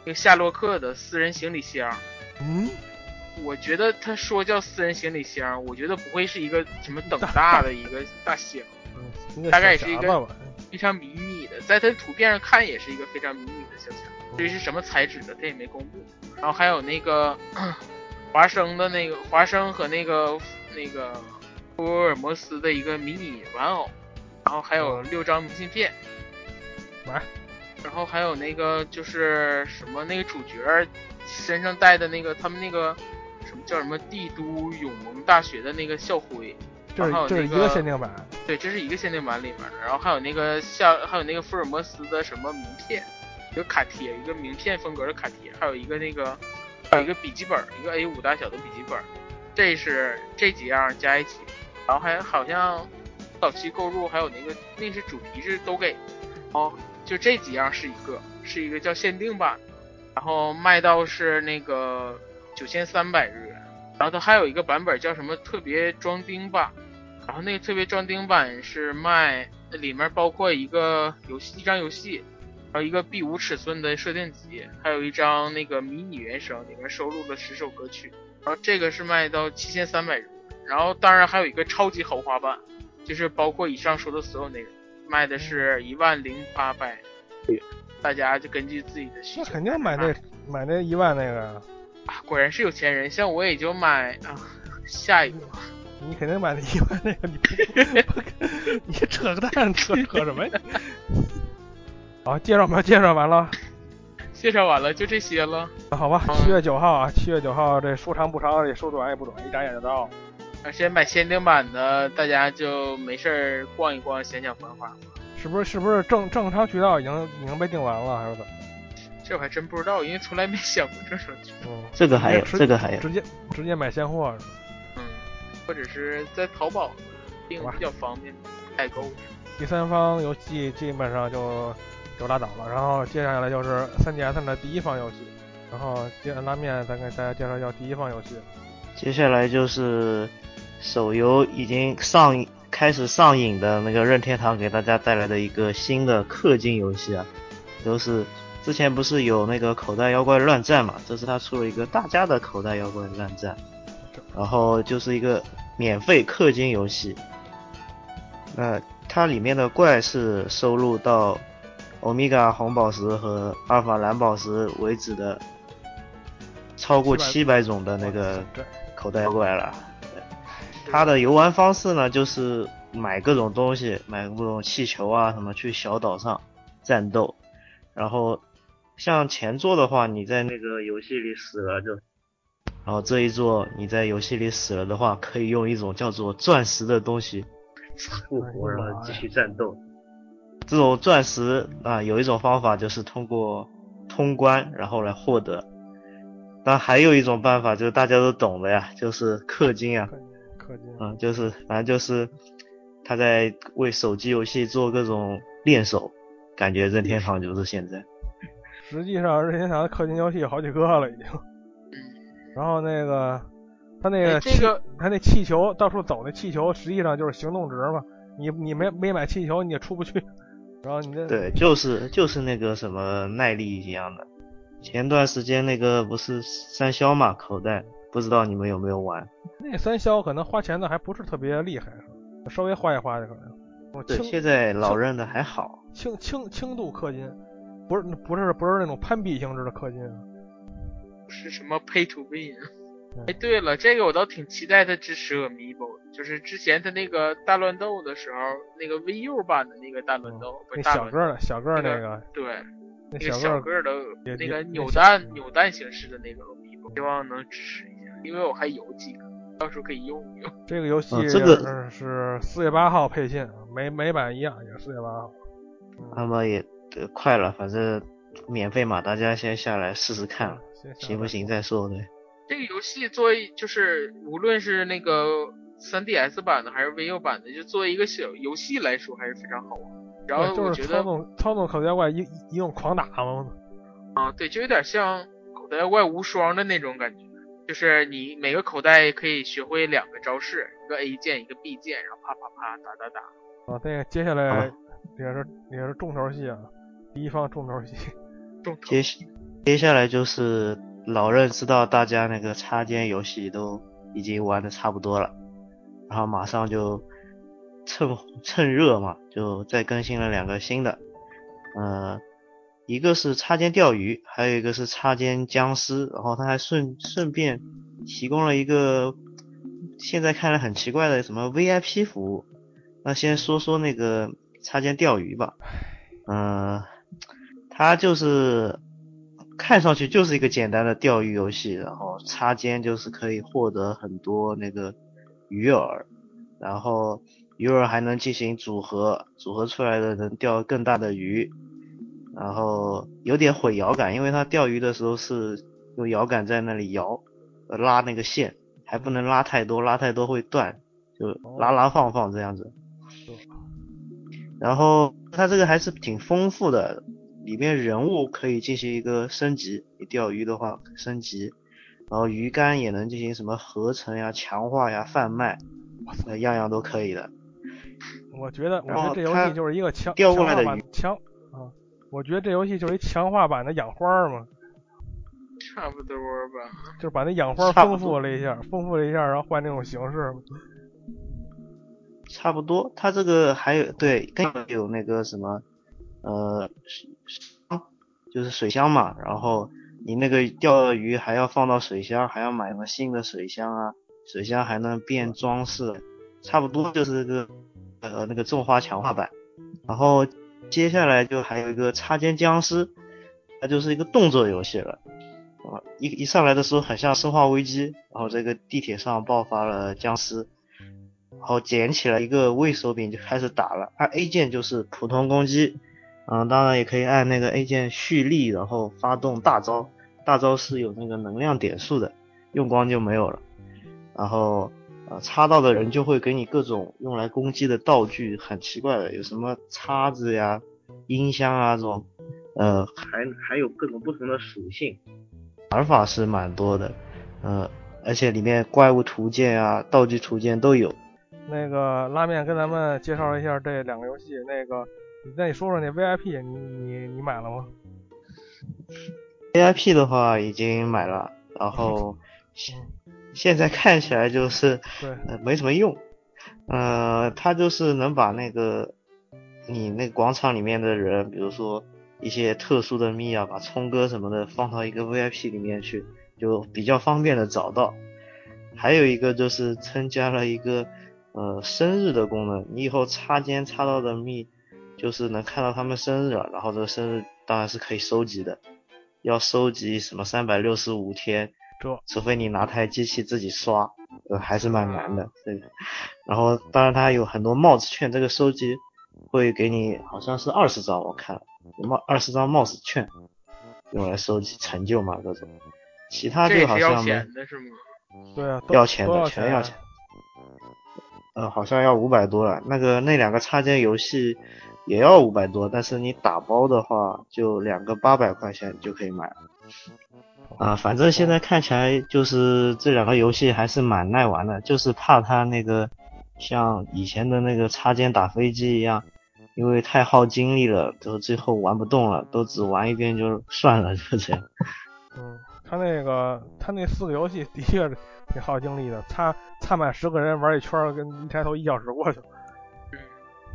那个夏洛克的私人行李箱。嗯，我觉得他说叫私人行李箱，我觉得不会是一个什么等大的一个大箱，嗯大概也是一个非常迷你的，在他图片上看也是一个非常迷你的小箱。至于是什么材质的，他也没公布。然后还有那个 *clears throat* 华生的那个华生和那个那个福尔摩斯的一个迷你玩偶，然后还有六张明信片，玩，然后还有那个就是什么那个主角身上带的那个他们那个什么叫什么帝都永蒙大学的那个校徽，这还有这是一个限定版，对，这是一个限定版里面的，然后还有那个像还有那个福尔摩斯的什么名片，一个卡贴，一个名片风格的卡贴，还有一个那个还有一个笔记本，一个 A 五大小的笔记本，这是这几样加一起，然后还好像早期购入还有那个那是主题是都给，哦，就这几样是一个是一个叫限定版，然后卖到是那个九千三百日元，然后它还有一个版本叫什么特别装订版。然后那个特别装订版是卖，里面包括一个游戏，一张游戏，还有一个 B 五尺寸的设定集，还有一张那个迷你原声，里面收录了十首歌曲。然后这个是卖到七千三百日元，然后当然还有一个超级豪华版，就是包括以上说的所有内容，卖的是一万零八百日元。大家就根据自己的需求，那肯定买那买那一万那个呀，啊，果然是有钱人，像我也就买啊，下一个。你肯定买的一万那个，你不 *laughs* 你扯个蛋，扯扯什么呀？好，介绍吧介绍完了，介绍完了就这些了。那好吧，嗯七月九号啊，七月九号这说长不长，也说短也不短，一眨眼就到了。而且买限定版的，大家就没事儿逛一逛，想想繁华。是不是是不是正正常渠道已经已经被订完了，还是怎么？这我还真不知道，因为从来没想过这种情况。嗯，这个还有，这个还有。直接直接买现货是吧？嗯，或者是在淘宝订比较方便，代购。第三方游戏基本上就就拉倒了，然后接下来就是 3DS 的第一方游戏，然后接拉面再给大家介绍一下第一方游戏。接下来就是手游已经上开始上瘾的那个任天堂给大家带来的一个新的氪金游戏啊，都是之前不是有那个口袋妖怪乱战嘛，这次他出了一个大家的口袋妖怪乱战，然后就是一个免费氪金游戏。那它里面的怪是收录到欧米伽红宝石和阿尔法蓝宝石为止的超过七百种的那个口袋妖怪了。它的游玩方式呢，就是买各种东西，买各种气球啊什么，去小岛上战斗。然后像前作的话，你在那个游戏里死了就，然后这一座你在游戏里死了的话，可以用一种叫做钻石的东西复活，然后继续战斗。这种钻石啊，有一种方法就是通过通关然后来获得。但还有一种办法就是大家都懂的呀，就是氪金啊。氪金，嗯，就是反正就是他在为手机游戏做各种练手，感觉任天堂就是现在。实际上任天堂的氪金游戏有好几个了已经。然后那个他那个气哎这个他那气球到处走那气球，实际上就是行动值嘛。你你没没买气球你也出不去。然后你这对，就是就是那个什么耐力一样的。前段时间那个不是三消嘛，口袋，不知道你们有没有玩？那三消可能花钱的还不是特别厉害，稍微花一花就可能。哦对，现在老任的还好。轻轻轻度氪金，不是不是不是那种攀比性质的氪金。是什么 Pay to Win？嗯哎，对了，这个我倒挺期待它支持 Amiibo，就是之前它那个大乱斗的时候，那个 VU 版的那个大乱斗，不嗯那是小个儿的小个儿那那个，对，那那个小个的那个扭蛋扭蛋形式的那个 Amiibo，希望能支持一下，因为我还有几个，到时候可以用一用。这个游戏呃这个是是四月八号配信，美美版一样也是四月八号。那么也呃快了，反正免费嘛，大家先下来试试看，行不行再说。对，这个游戏作为就是无论是那个 3DS 版的还是 VU 版的，就作为一个小游戏来说还是非常好玩。然后我觉得就是操纵操纵口袋怪一一一用狂打嘛。啊，对，就有点像口袋妖怪无双的那种感觉，就是你每个口袋可以学会两个招式，一个 A 键，一个 B 键，然后啪啪啪打打打。啊，这个接下来吧也是也是重头戏啊，第一方重头戏。重头接接下来就是老任知道大家那个插件游戏都已经玩的差不多了，然后马上就趁趁热嘛，就再更新了两个新的，呃，一个是插件钓鱼，还有一个是插件僵尸，然后他还顺顺便提供了一个现在看来很奇怪的什么 VIP 服务。那先说说那个插件钓鱼吧，嗯、它就是看上去就是一个简单的钓鱼游戏，然后插肩就是可以获得很多那个鱼饵，然后鱼饵还能进行组合，组合出来的能钓更大的鱼，然后有点毁摇杆，因为它钓鱼的时候是用摇杆在那里摇，呃拉那个线，还不能拉太多，拉太多会断，就拉拉放放这样子。然后它这个还是挺丰富的，里面人物可以进行一个升级，你钓鱼的话升级，然后鱼竿也能进行什么合成呀、强化呀、贩卖，呃样样都可以的。我觉得，我觉得这游戏就是一个强钓过强化来的鱼啊，我觉得这游戏就是一强化版的养花嘛，差不多吧。就是把那养花丰富了一下，丰富了一下，然后换那种形式。差不多，它这个还有对，更有那个什么，呃，箱就是水箱嘛，然后你那个钓鱼还要放到水箱，还要买个新的水箱啊，水箱还能变装饰，差不多就是这个呃那个种花强化版。然后接下来就还有一个插肩僵尸，它就是一个动作游戏了。啊，一一上来的时候很像生化危机，然后这个地铁上爆发了僵尸，然后捡起来一个卫手柄就开始打了，按 A 键就是普通攻击，嗯，当然也可以按那个 A 键蓄力，然后发动大招，大招是有那个能量点数的，用光就没有了。然后呃，插到的人就会给你各种用来攻击的道具，很奇怪的，有什么叉子呀、音箱啊这种，呃，还还有各种不同的属性，玩法是蛮多的，呃，而且里面怪物图鉴啊、道具图鉴都有。那个拉面跟咱们介绍一下这两个游戏，那个那你说说那 VIP，你你你买了吗？VIP 的话已经买了，然后现现在看起来就是对，呃没什么用，呃，它就是能把那个你那个广场里面的人，比如说一些特殊的密啊，把聪哥什么的放到一个 VIP 里面去，就比较方便的找到。还有一个就是增加了一个呃生日的功能，你以后插肩插到的密，就是能看到他们生日了，然后这个生日当然是可以收集的，要收集什么三百六十五天，除非你拿台机器自己刷，呃还是蛮难的这个。然后当然它有很多帽子券，这个收集会给你好像是二十张，我看帽二十张帽子券，用来收集成就嘛各种。其他就好像没钱的是吗？对啊，要钱的，钱全要钱。呃，好像要五百多了。那个那两个插件游戏也要五百多，但是你打包的话，就两个八百块钱就可以买了。啊、反正现在看起来就是这两个游戏还是蛮耐玩的，就是怕它那个像以前的那个插件打飞机一样，因为太耗精力了，都最后玩不动了，都只玩一遍就算了，就这样。嗯，他那个他那四个游戏的确是挺耗精力的，插插满十个人玩一圈，跟一抬头一小时过去了。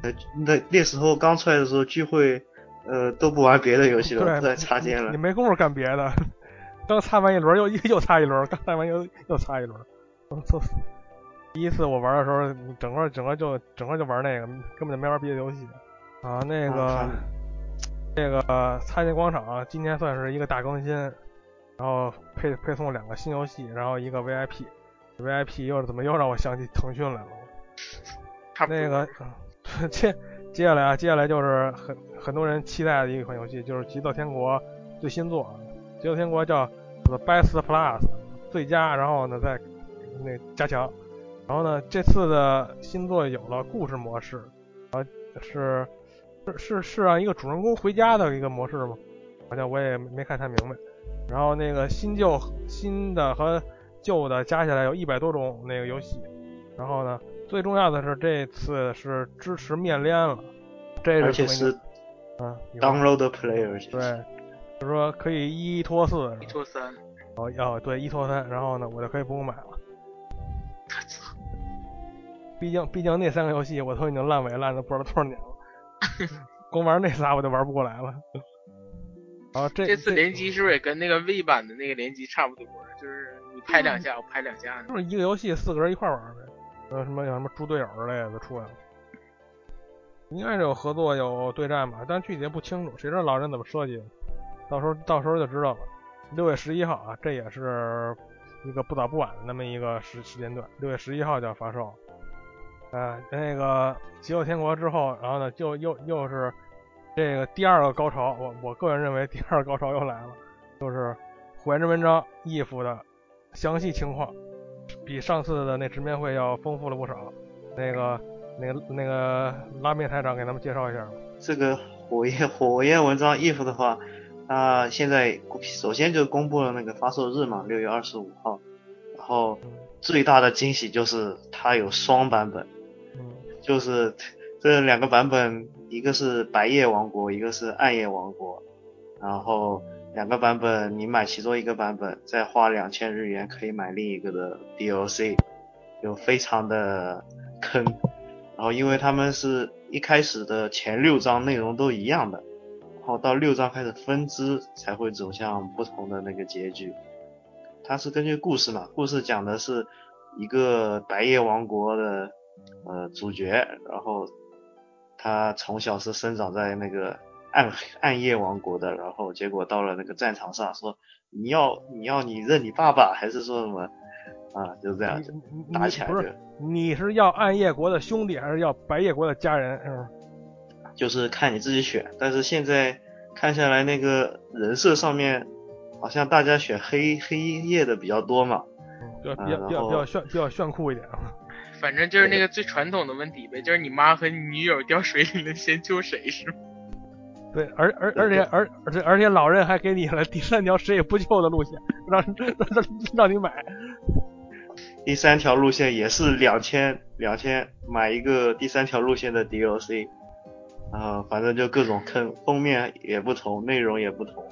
呃，那那时候刚出来的时候聚会，呃，都不玩别的游戏了，对，都在插肩了你。没工夫干别的，刚擦完一轮又又擦一轮，刚擦完又又擦一轮。我操！第一次我玩的时候，整个整个就整个就玩那个，根本就没玩别的游戏啊。那个、啊这个擦肩广场今天算是一个大更新，然后配配送两个新游戏，然后一个 VIP。VIP 又是怎么又让我想起腾讯来了？差不。那个，嗯 *laughs* 接接下来啊，接下来就是很很多人期待的一款游戏，就是《极乐天国》最新作，《极乐天国》叫 The Best Plus 最佳，然后呢再那加强，然后呢这次的新作有了故事模式，啊是是是是让一个主人公回家的一个模式吗？好像我也没看太明白。然后那个新旧新的和旧的加起来有一百多种那个游戏，然后呢，最重要的是这次是支持面连了，这而且是嗯，download player，对，就是说可以一拖四，一拖三，哦要对一拖三，然后呢我就可以不用买了。毕竟毕竟那三个游戏我都已经烂尾烂的不知道多少年了，*laughs* 光玩那仨我就玩不过来了。然后这这次联机是不是也跟那个 V 版的那个联机差不多？就是你拍两下，我拍两下。就是一个游戏四个人一块玩呗，呃什么有什么猪队友之类的出来了，应该是有合作有对战吧，但具体不清楚，谁知道老人怎么设计的？到时候到时候就知道了。六月十一号啊，这也是一个不早不晚的那么一个时时间段，六月十一号就要发售。呃，那个《极乐天国》之后，然后呢，就又又是这个第二个高潮，我我个人认为第二个高潮又来了，就是火焰之文章 if 的详细情况，比上次的那直面会要丰富了不少。那个那个那个拉面台长给咱们介绍一下吧。这个火焰火焰文章 if 的话，它现在首先就公布了那个发售日嘛，六月二十五号。然后最大的惊喜就是它有双版本，嗯就是这两个版本，一个是白夜王国，一个是暗夜王国。然后两个版本，你买其中一个版本，再花两千日元可以买另一个的 DLC，就非常的坑。然后因为他们是一开始的前六章内容都一样的，然后到六章开始分支才会走向不同的那个结局。它是根据故事嘛，故事讲的是一个白夜王国的呃主角，然后他从小是生长在那个暗暗夜王国的，然后结果到了那个战场上说你要你要你认你爸爸，还是说什么啊？就这样打起来就不是你是要暗夜国的兄弟，还是要白夜国的家人？是吧？就是看你自己选。但是现在看下来，那个人设上面好像大家选黑黑夜的比较多嘛。比较比较比较比较炫比较炫酷一点。反正就是那个最传统的问题呗，就是你妈和你女友掉水里了，先救谁是吗？对，而而而且而而且而且老任还给你了第三条谁也不救的路线，让 *laughs* 让让你买。第三条路线也是两千两千买一个第三条路线的 DLC，然后，反正就各种坑，封面也不同，内容也不同。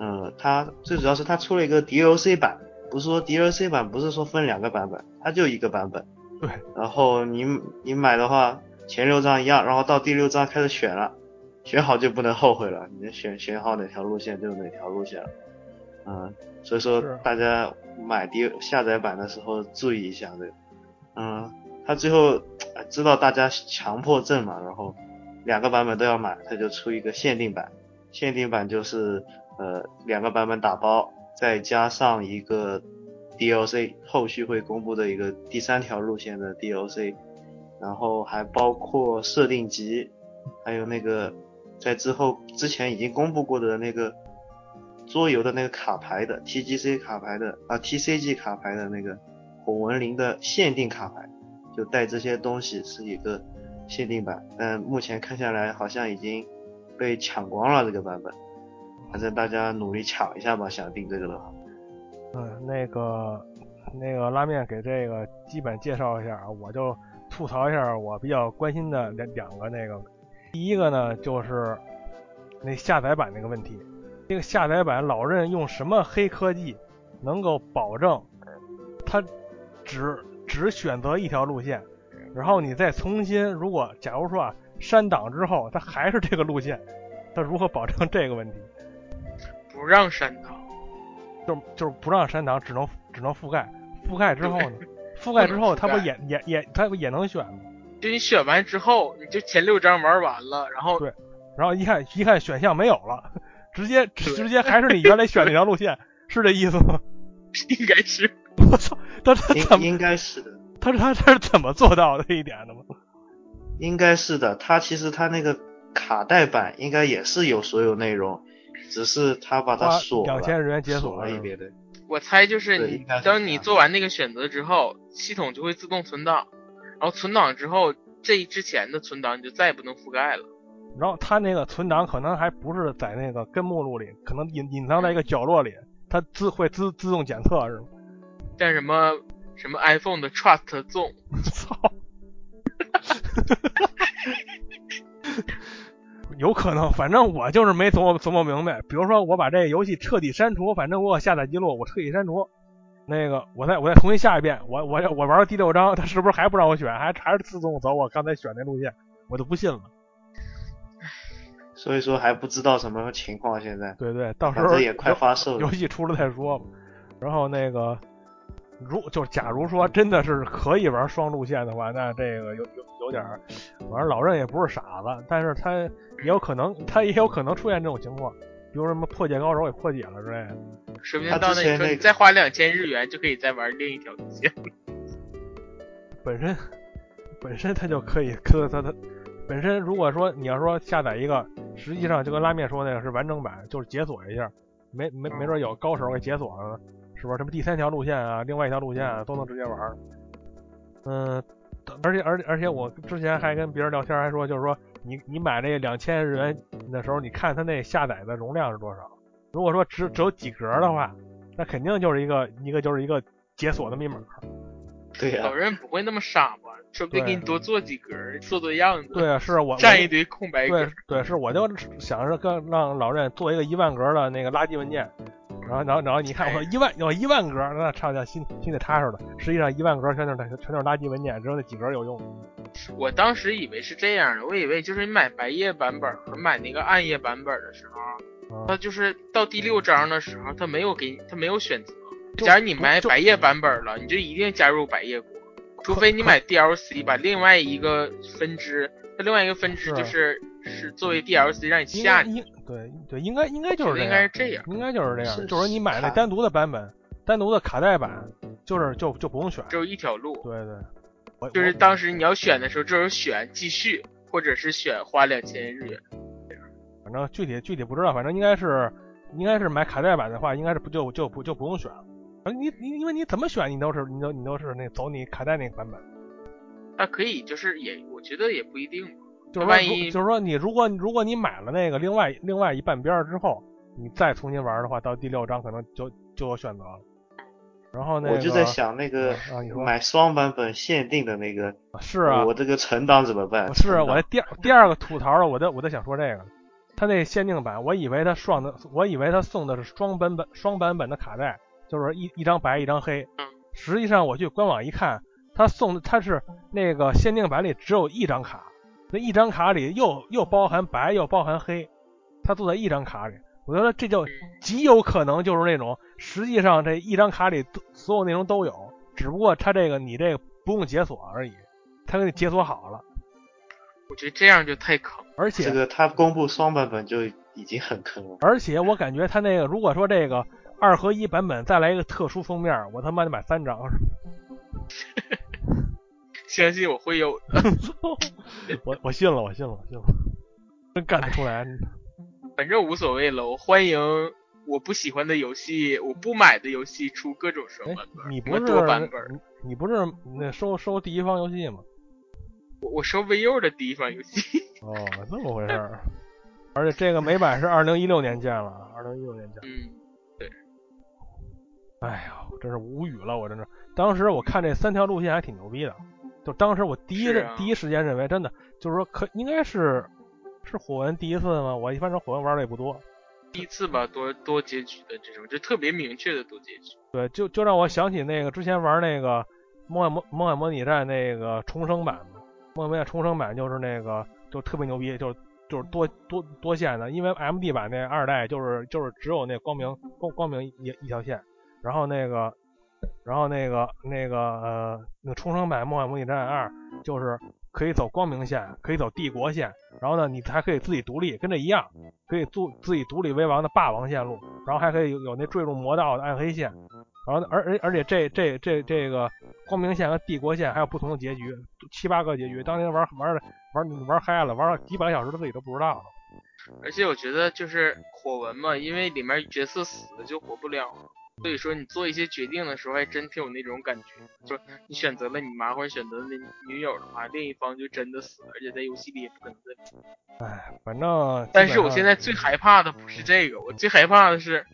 嗯，它最主要是它出了一个 DLC 版，不是说 DLC 版不是说分两个版本，它就一个版本。对。然后你你买的话，前六章一样，然后到第六章开始选了。选好就不能后悔了，你选选好哪条路线就是哪条路线了，嗯，所以说大家买第下载版的时候注意一下这个，嗯，他最后 *tsk* 知道大家强迫症嘛，然后两个版本都要买，他就出一个限定版，限定版就是呃两个版本打包，再加上一个 DLC，后续会公布的一个第三条路线的 DLC，然后还包括设定集，还有那个。在之后之前已经公布过的那个桌游的那个卡牌的 TGC 卡牌的啊 TCG 卡牌的那个火纹灵的限定卡牌，就带这些东西是一个限定版，但目前看下来好像已经被抢光了这个版本，反正大家努力抢一下吧，想订这个的话。嗯，那个那个拉面给这个基本介绍一下啊，我就吐槽一下我比较关心的两两个那个。第一个呢，就是那下载版那个问题。这个下载版老任用什么黑科技，能够保证他只只选择一条路线，然后你再重新，如果假如说啊删档之后，他还是这个路线，他如何保证这个问题？不让删档，就就是不让删档，只能只能覆盖。覆盖之后呢？覆盖之后，他不也也也他不也能选吗？就你选完之后，你就前六章玩完了，然后对，然后一看一看选项没有了，直接直接还是你原来选那条路线，是这意思吗？*laughs* 应该是。*laughs* 我操，他他怎么应该是的？他他他是怎么做到这一点的吗？应该是的，他其实他那个卡带版应该也是有所有内容，只是他把它锁两千日元解锁了一别的。我猜就是你当你做完那个选择之后，系统就会自动存档。然后存档之后，这之前的存档你就再也不能覆盖了。然后它那个存档可能还不是在那个根目录里，可能隐隐藏在一个角落里，它自会自自动检测是吗？像什么什么 iPhone 的 Trust Zone，操！*laughs* 有可能，反正我就是没琢磨琢磨明白。比如说我把这个游戏彻底删除，反正我有下载记录，我彻底删除。那个，我再我再重新下一遍，我我我玩到第六章，他是不是还不让我选，还还是自动走我刚才选那路线，我就不信了。所以说还不知道什么情况，现在。对对，到时候也快发售，游戏出了再说吧。然后那个，如就假如说真的是可以玩双路线的话，那这个有有有点，反正老任也不是傻子，但是他也有可能，他也有可能出现这种情况。比如什么破解高手给破解了之类的，说不定到那你说你再花两千日元就可以再玩另一条路线。*laughs* 本身本身它就可以，可它它本身如果说你要说下载一个，实际上就跟拉面说那个是完整版，就是解锁一下，没没没准有高手给解锁了，是不是？什么第三条路线啊，另外一条路线啊，都能直接玩。嗯，而且而且而且我之前还跟别人聊天还说，就是说。你你买那两千日元的时候，你看它那下载的容量是多少？如果说只只有几格的话，那肯定就是一个一个就是一个解锁的密码。对呀。老人不会那么傻吧？说不定给你多做几格，做做样子。对啊，是我占一堆空白格。对对，是我就想着跟让老任做一个一万格的那个垃圾文件，然后然后然后你看我说一万有一万格，那差点心心里踏实了。实际上一万格全都是全都是垃圾文件，只有那几格有用。我当时以为是这样的，我以为就是你买白夜版本和买那个暗夜版本的时候，它就是到第六章的时候，它没有给你，它没有选择。假如你买白夜版本了，你就一定加入白夜国，除非你买 DLC 把另外一个分支，它另外一个分支就是是作为 DLC 让你下。你。对对，应该应该就是应该是这样，应该就是这样，就是说你买那单独的版本，单独的卡带版，就是就就不用选，只有一条路。对对。就是当时你要选的时候，就是选继续或者是选花两千日元。反正具体具体不知道，反正应该是应该是买卡带版的话，应该是不就就不就不用选了。你你因为你怎么选你都是你都你都是那走你卡带那个版本。那可以，就是也我觉得也不一定。就是万一说就是说你如果如果你买了那个另外另外一半边儿之后，你再重新玩的话，到第六章可能就就有选择了。然后那个我就在想那个啊买双版本限定的那个，是啊，我这个存档怎么办？是啊，我这第二第二个吐槽的，我在我在想说这个，他那限定版，我以为他双的，我以为他送的是双版本双版本的卡带，就是一一张白一张黑嗯。实际上我去官网一看，他送的他是那个限定版里只有一张卡，那一张卡里又又包含白又包含黑，他做在一张卡里，我觉得这就极有可能就是那种，实际上这一张卡里都所有内容都有，只不过他这个你这个不用解锁而已，他给你解锁好了。我觉得这样就太坑。而且这个他公布双版本就已经很坑了。而且我感觉他那个，如果说这个二合一版本再来一个特殊封面，我他妈得买三张。*laughs* 相信我会有的。*laughs* 我我信了，我信了，我信了，真干得出来。反正无所谓了，我欢迎我不喜欢的游戏，我不买的游戏出各种什么版本，，你不是多版本。你你不是那收收第一方游戏吗？我我收 VU 的第一方游戏，*laughs* 哦，这么回事儿。而且这个美版是二零一六年建了，二零一六年建。嗯，对哎呀，我真是无语了，我真是。当时我看这三条路线还挺牛逼的，就当时我第一、第一时间认为，真的就是说可应该是是火纹第一次吗？我反正火纹玩的也不多，第一次吧，多多结局的这种，就特别明确的多结局。对，就就让我想起那个之前玩那个《梦幻模梦幻模拟战》那个重生版嘛，《梦幻模拟战》重生版就是那个就特别牛逼，就是就是多多多线的，因为 MD 版那二代就是就是只有那光明光光明一一条线，然后那个然后那个那个呃那个重生版《梦幻模拟战二》就是可以走光明线，可以走帝国线，然后呢你还可以自己独立，跟这一样，可以做自己独立为王的霸王线路，然后还可以有有那坠入魔道的暗黑线。然后而而而且这这这这个光明线和帝国线还有不同的结局，七八个结局。当年玩玩的玩玩嗨了，玩了几百个小时，他自己都不知道了。而且我觉得就是火纹嘛，因为里面角色死了就活不了，所以说你做一些决定的时候还真挺有那种感觉。就你选择了你妈或者选择了那女友的话，另一方就真的死了，而且在游戏里也不可能再。哎，反正。但是我现在最害怕的不是这个，我最害怕的是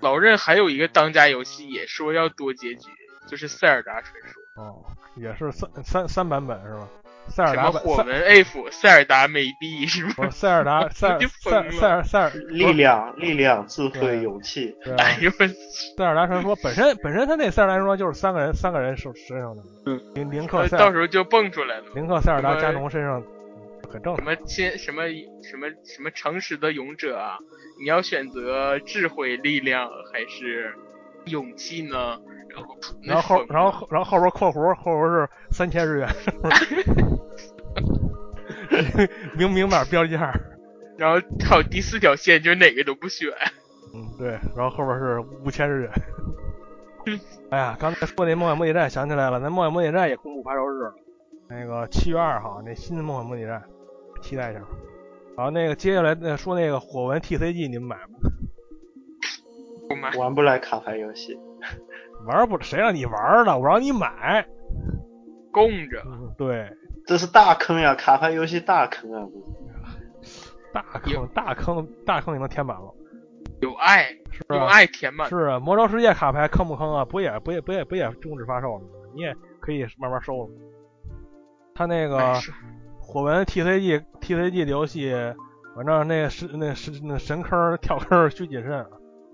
老任还有一个当家游戏也说要多结局，就是塞尔达传说。哦，也是三三三版本是吧？塞尔什达火纹 F、塞尔达美币是吗？不是塞尔达 *laughs* 塞塞疯了塞尔塞尔 *laughs* 力量、力量、智慧、勇气，*laughs* 哎呦我塞尔达传说本身本身他那塞尔达传说就是三个人三个人身身上的，嗯，林林克呃塞尔到时候就蹦出来了。林克塞尔达加农身上很正常。什么亲什么什么什么诚实的勇者啊？你要选择智慧、力量还是勇气呢？然后然后后然后后然后后边括弧后边是三千日元，*laughs* 明明码标价。然后还有第四条线，就是哪个都不选。嗯，对，然后后边是五千日元。*laughs* 哎呀，刚才说那《梦幻模拟战》想起来了，那《梦幻模拟战》也公布发售日了，那个七月二号，那新的《梦幻模拟战》，期待一下。然后，那个接下来那说那个火纹 TCG 你们买吗？不买，玩不来卡牌游戏。*laughs* 玩不？谁让你玩呢？我让你买。供着。嗯，对，这是大坑呀，卡牌游戏大坑啊！大坑大坑大坑也能填满了。有爱，是吧啊，爱填满。是啊，魔兽世界卡牌坑不坑啊？不也不也不也不也终止发售了吗？你也可以慢慢收了。他那个火纹 TCG TCG 的游戏，反正那是那是那神坑跳坑需谨慎，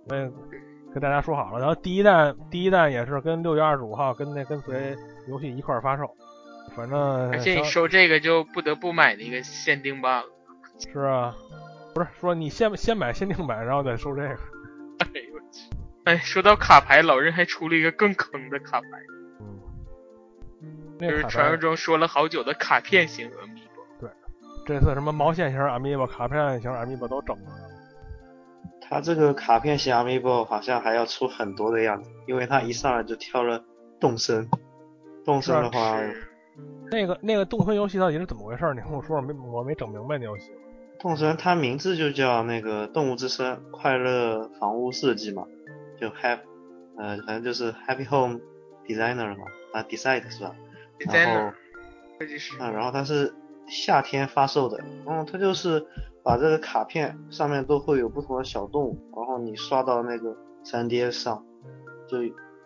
那跟大家说好了。然后第一弹第一弹也是跟六月二十五号跟那跟随游戏一块儿发售，反正而且你收这个就不得不买那个限定版了。是啊，不是说你先先买限定版，然后再收这个。哎呦我去！哎，说到卡牌，老任还出了一个更坑的卡牌，嗯，就是传说中说了好久的卡片型 Amiibo。这次什么毛线型 Amiibo、卡片型 Amiibo 都整了。它这个卡片型 Amiibo 好像还要出很多的样子，因为它一上来就挑了动森，动森的话，那个那个动森游戏到底是怎么回事？你跟我说说，没我没整明白那游戏。动森它名字就叫那个动物之声快乐房屋设计嘛，就 Happy 呃反正就是 Happy Home Designer 嘛，啊 Decide 是吧？然后设计师。啊，然后它是夏天发售的，嗯，它就是把这个卡片上面都会有不同的小动物，然后你刷到那个 3DS 上，就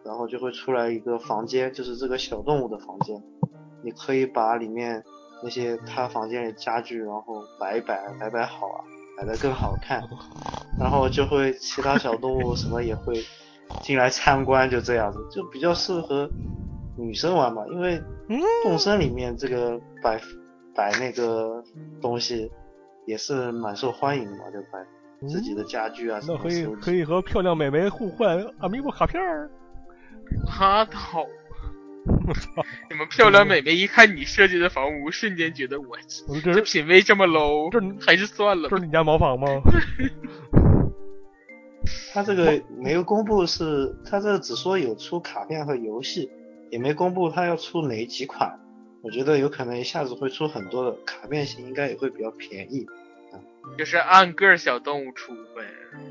然后就会出来一个房间，就是这个小动物的房间，你可以把里面那些他房间里家具，然后摆一摆，摆摆好啊，摆得更好看，然后就会其他小动物什么也会进来参观，就这样子，就比较适合女生玩嘛，因为动森里面这个摆摆那个东西也是蛮受欢迎的嘛，就摆自己的家具啊什么那可以可以和漂亮美眉互换 Amiibo 卡片儿。拉倒！*laughs* 你们漂亮美眉一看你设计的房屋，瞬间觉得我这我这品味这么 low，这还是算了这是。你家茅房吗？*laughs* 他这个没有公布是，他这只说有出卡片和游戏，也没公布他要出哪几款。我觉得有可能一下子会出很多的卡片型，应该也会比较便宜。就是按个小动物出呗，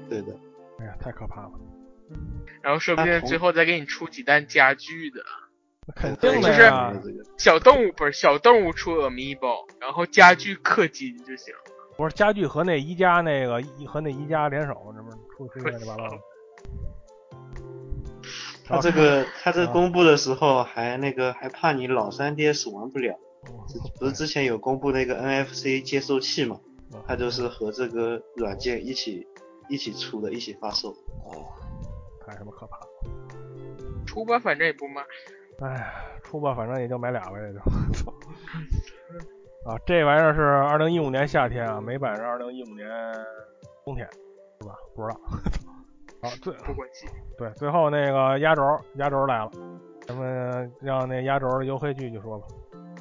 对的，哎呀，太可怕了！然后说不定最后再给你出几单家具的。肯对定就是的呀。这个小动物不是小动物出 amiibo，然后家具氪金就行。不是家具和那宜家那个和那宜家联手，这不是出出乱七八糟的。他这个他这公布的时候还那个还怕你老 3DS 玩不了，不是之前有公布那个 NFC 接收器嘛？它就是和这个软件一起一起出的，一起发售。哦，太他妈可怕了！出吧，反正也不卖。哎，出吧，反正也就买俩呗，也就。操啊，这玩意儿是二零一五年夏天啊，美版是二零一五年冬天，是吧？不知道。好，最不关系。对最后那个压轴，压轴来了，咱们让那压轴的优惠剧就说吧。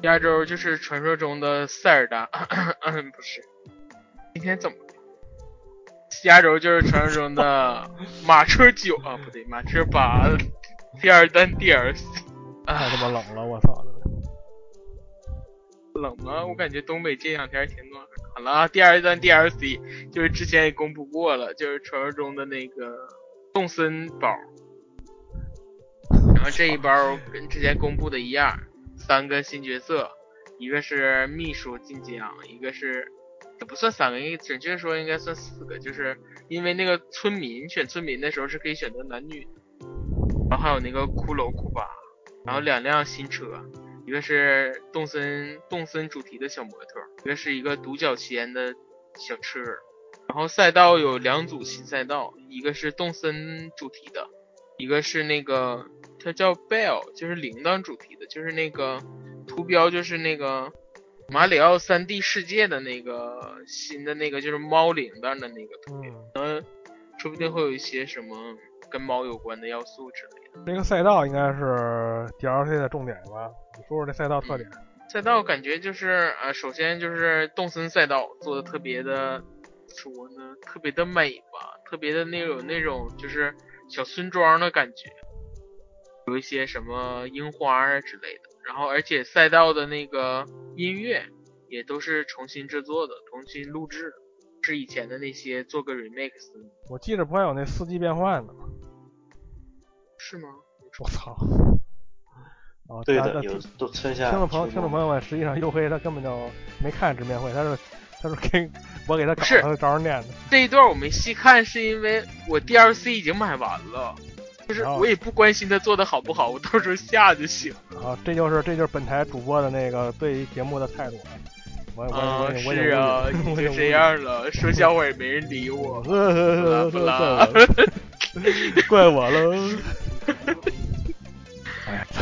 压轴就是传说中的塞尔达，*clears throat* 不是。今天怎么？压轴就是传说中的 *laughs* 马车九啊，不对，马车八第二弹 DLC。太他妈冷了，我操！*laughs* 冷吗？我感觉东北这两天挺暖好了啊，第二段 DLC 就是之前也公布过了，就是传说中的那个动森包。然后这一包跟之前公布的一样，三个新角色，一个是秘书晋江，一个是也不算三个，应该准确说应该算四个，就是因为那个村民选村民的时候是可以选择男女，然后还有那个骷髅库巴，然后两辆新车，一个是动森动森主题的小摩托，一个是一个独角仙的小吃。然后赛道有两组新赛道，一个是动森主题的，一个是那个它叫 Bell，就是铃铛主题的，就是那个图标就是那个马里奥 3D 世界的那个新的那个就是猫铃铛的那个图标，嗯，说不定会有一些什么跟猫有关的要素之类的。这个赛道应该是 DLC 的重点吧？你说说这赛道特点。赛道感觉就是呃，首先就是动森赛道做的特别的，说呢，特别的美吧，特别的那种那种就是小村庄的感觉，有一些什么樱花啊之类的。然后而且赛道的那个音乐也都是重新制作的，重新录制的，是以前的那些做个 remix，我记着不还有那四季变换的吗？是吗？我操！哦，对的，有都春夏听众朋友，听众朋友们，实际上黝黑他根本就没看直面会，他是他是给我给他搞是他找人念的。这一段我没细看，是因为我 DLC 已经买完了，就是我也不关心他做的好不好，我到时候下就行。啊，这就是这就是本台主播的那个对于节目的态度。我我啊，我我是啊，我你就这样了，说笑话也没人理我。*laughs* 不呃，啦不啦，*laughs* 怪我了。*laughs*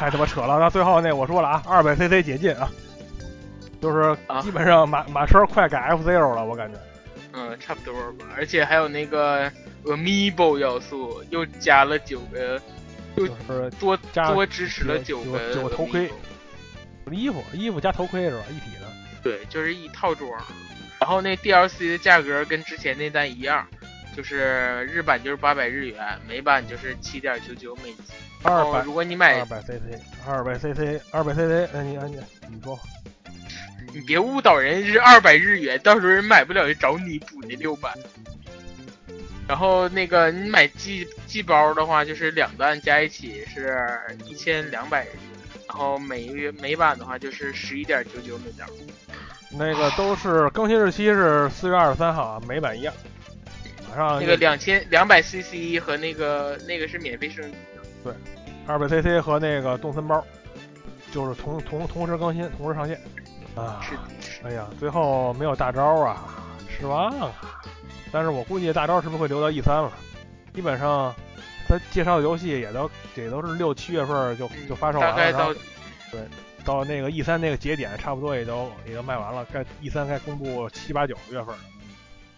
太他妈扯了！那最后那我说了啊，二百 CC 解禁啊，就是啊基本上马马车快改 F Zero 了，我感觉。嗯，差不多吧。而且还有那个 Amiibo 要素，又加了九个，又就是多加多支持了九个九个头盔衣服衣服加头盔是吧？一体的。对，就是一套装。然后那 DLC 的价格跟之前那单一样，就是日版就是八百日元，美版就是七点九九美金。二百如果你买二百 CC，二百 CC，二百 CC，那你你你说，你别误导人，是二百日元，到时候人买不了就找你补那六百。然后那个你买季季包的话，就是两弹加一起是一千两百日元，然后每月每版的话就是十一点九九美刀。那个都是更新日期是四月二十三号啊，每版一样。马上那个两千两百 CC 和那个那个是免费升级的。对，二百 CC 和那个动森包，就是同同同时更新，同时上线。啊，是哎呀，最后没有大招啊，失望啊！但是我估计大招是不是会留到 E 三了？基本上他介绍的游戏也都也都是六七月份就就发售完了，大概到对到那个 E 三那个节点，差不多也都也都卖完了，该 E 三该公布七八九月份。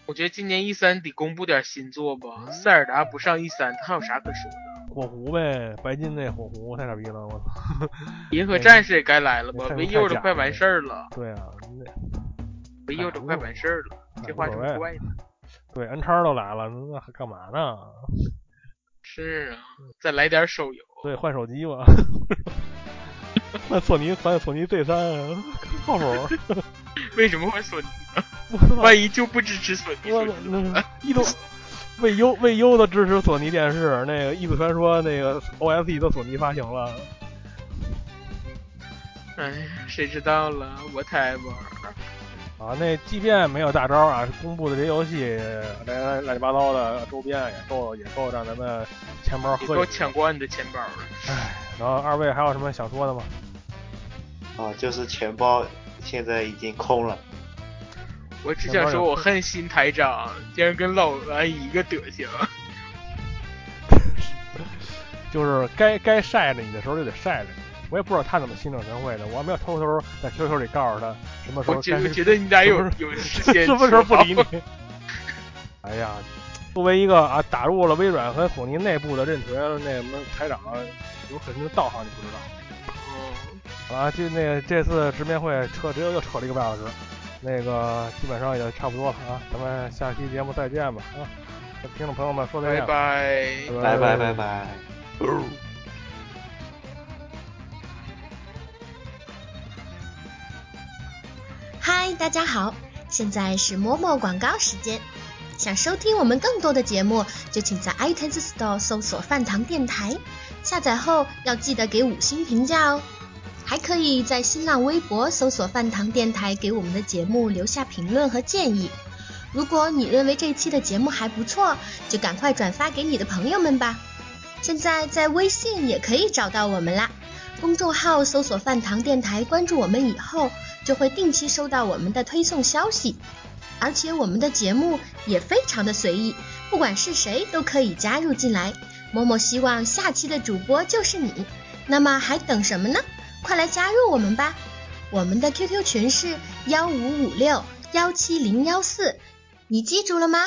我觉得今年 E 三得公布点新作吧，塞尔达不上 E 三，他还有啥可说的？火狐呗，白金那火狐太傻逼了，我操！银河战士也该来了吧？维佑都快完事儿了。对啊，那维佑都快完事儿了，这话怎么怪呢？对，N 叉都来了，那还干嘛呢？是啊，再来点手游。对，换手机吧。换索尼，换索尼 Z 三，靠谱。为什么换索尼呢？万一就不支持索尼？我那一都为优为优的支持索尼电视，那个异度传说那个 OSE 都索尼发行了。哎，谁知道了？whatever。啊，那即便没有大招啊，公布的这些游戏乱乱七八糟的周边也够也够让咱们钱包喝。都抢光你的钱包了。唉，然后二位还有什么想说的吗？啊，就是钱包现在已经空了。我只想说，我恨新台长，竟然跟老安一个德行。*laughs* 就是该该晒着你的时候就得晒着你。我也不知道他怎么心领神会的，我还没有偷偷在 QQ 里告诉他什么时候。我觉得觉得你俩有有时间，什么时候不理你？哎呀，作为一个啊打入了微软和索尼内部的认锤那什么台长，有很多道行你不知道。嗯。啊，就那个这次直面会扯直接又扯了一个半小时，那个基本上也差不多了啊，咱们下期节目再见吧啊！跟听众朋友们说再见，拜拜拜拜拜。嗨，大家好，现在是摸摸广告时间。想收听我们更多的节目，就请在 iTunes Store 搜索“饭堂电台”，下载后要记得给五星评价哦。还可以在新浪微博搜索“饭堂电台”，给我们的节目留下评论和建议。如果你认为这期的节目还不错，就赶快转发给你的朋友们吧。现在在微信也可以找到我们啦，公众号搜索“饭堂电台”，关注我们以后。就会定期收到我们的推送消息，而且我们的节目也非常的随意，不管是谁都可以加入进来。某某希望下期的主播就是你，那么还等什么呢？快来加入我们吧！我们的 QQ 群是幺五五六幺七零幺四，你记住了吗？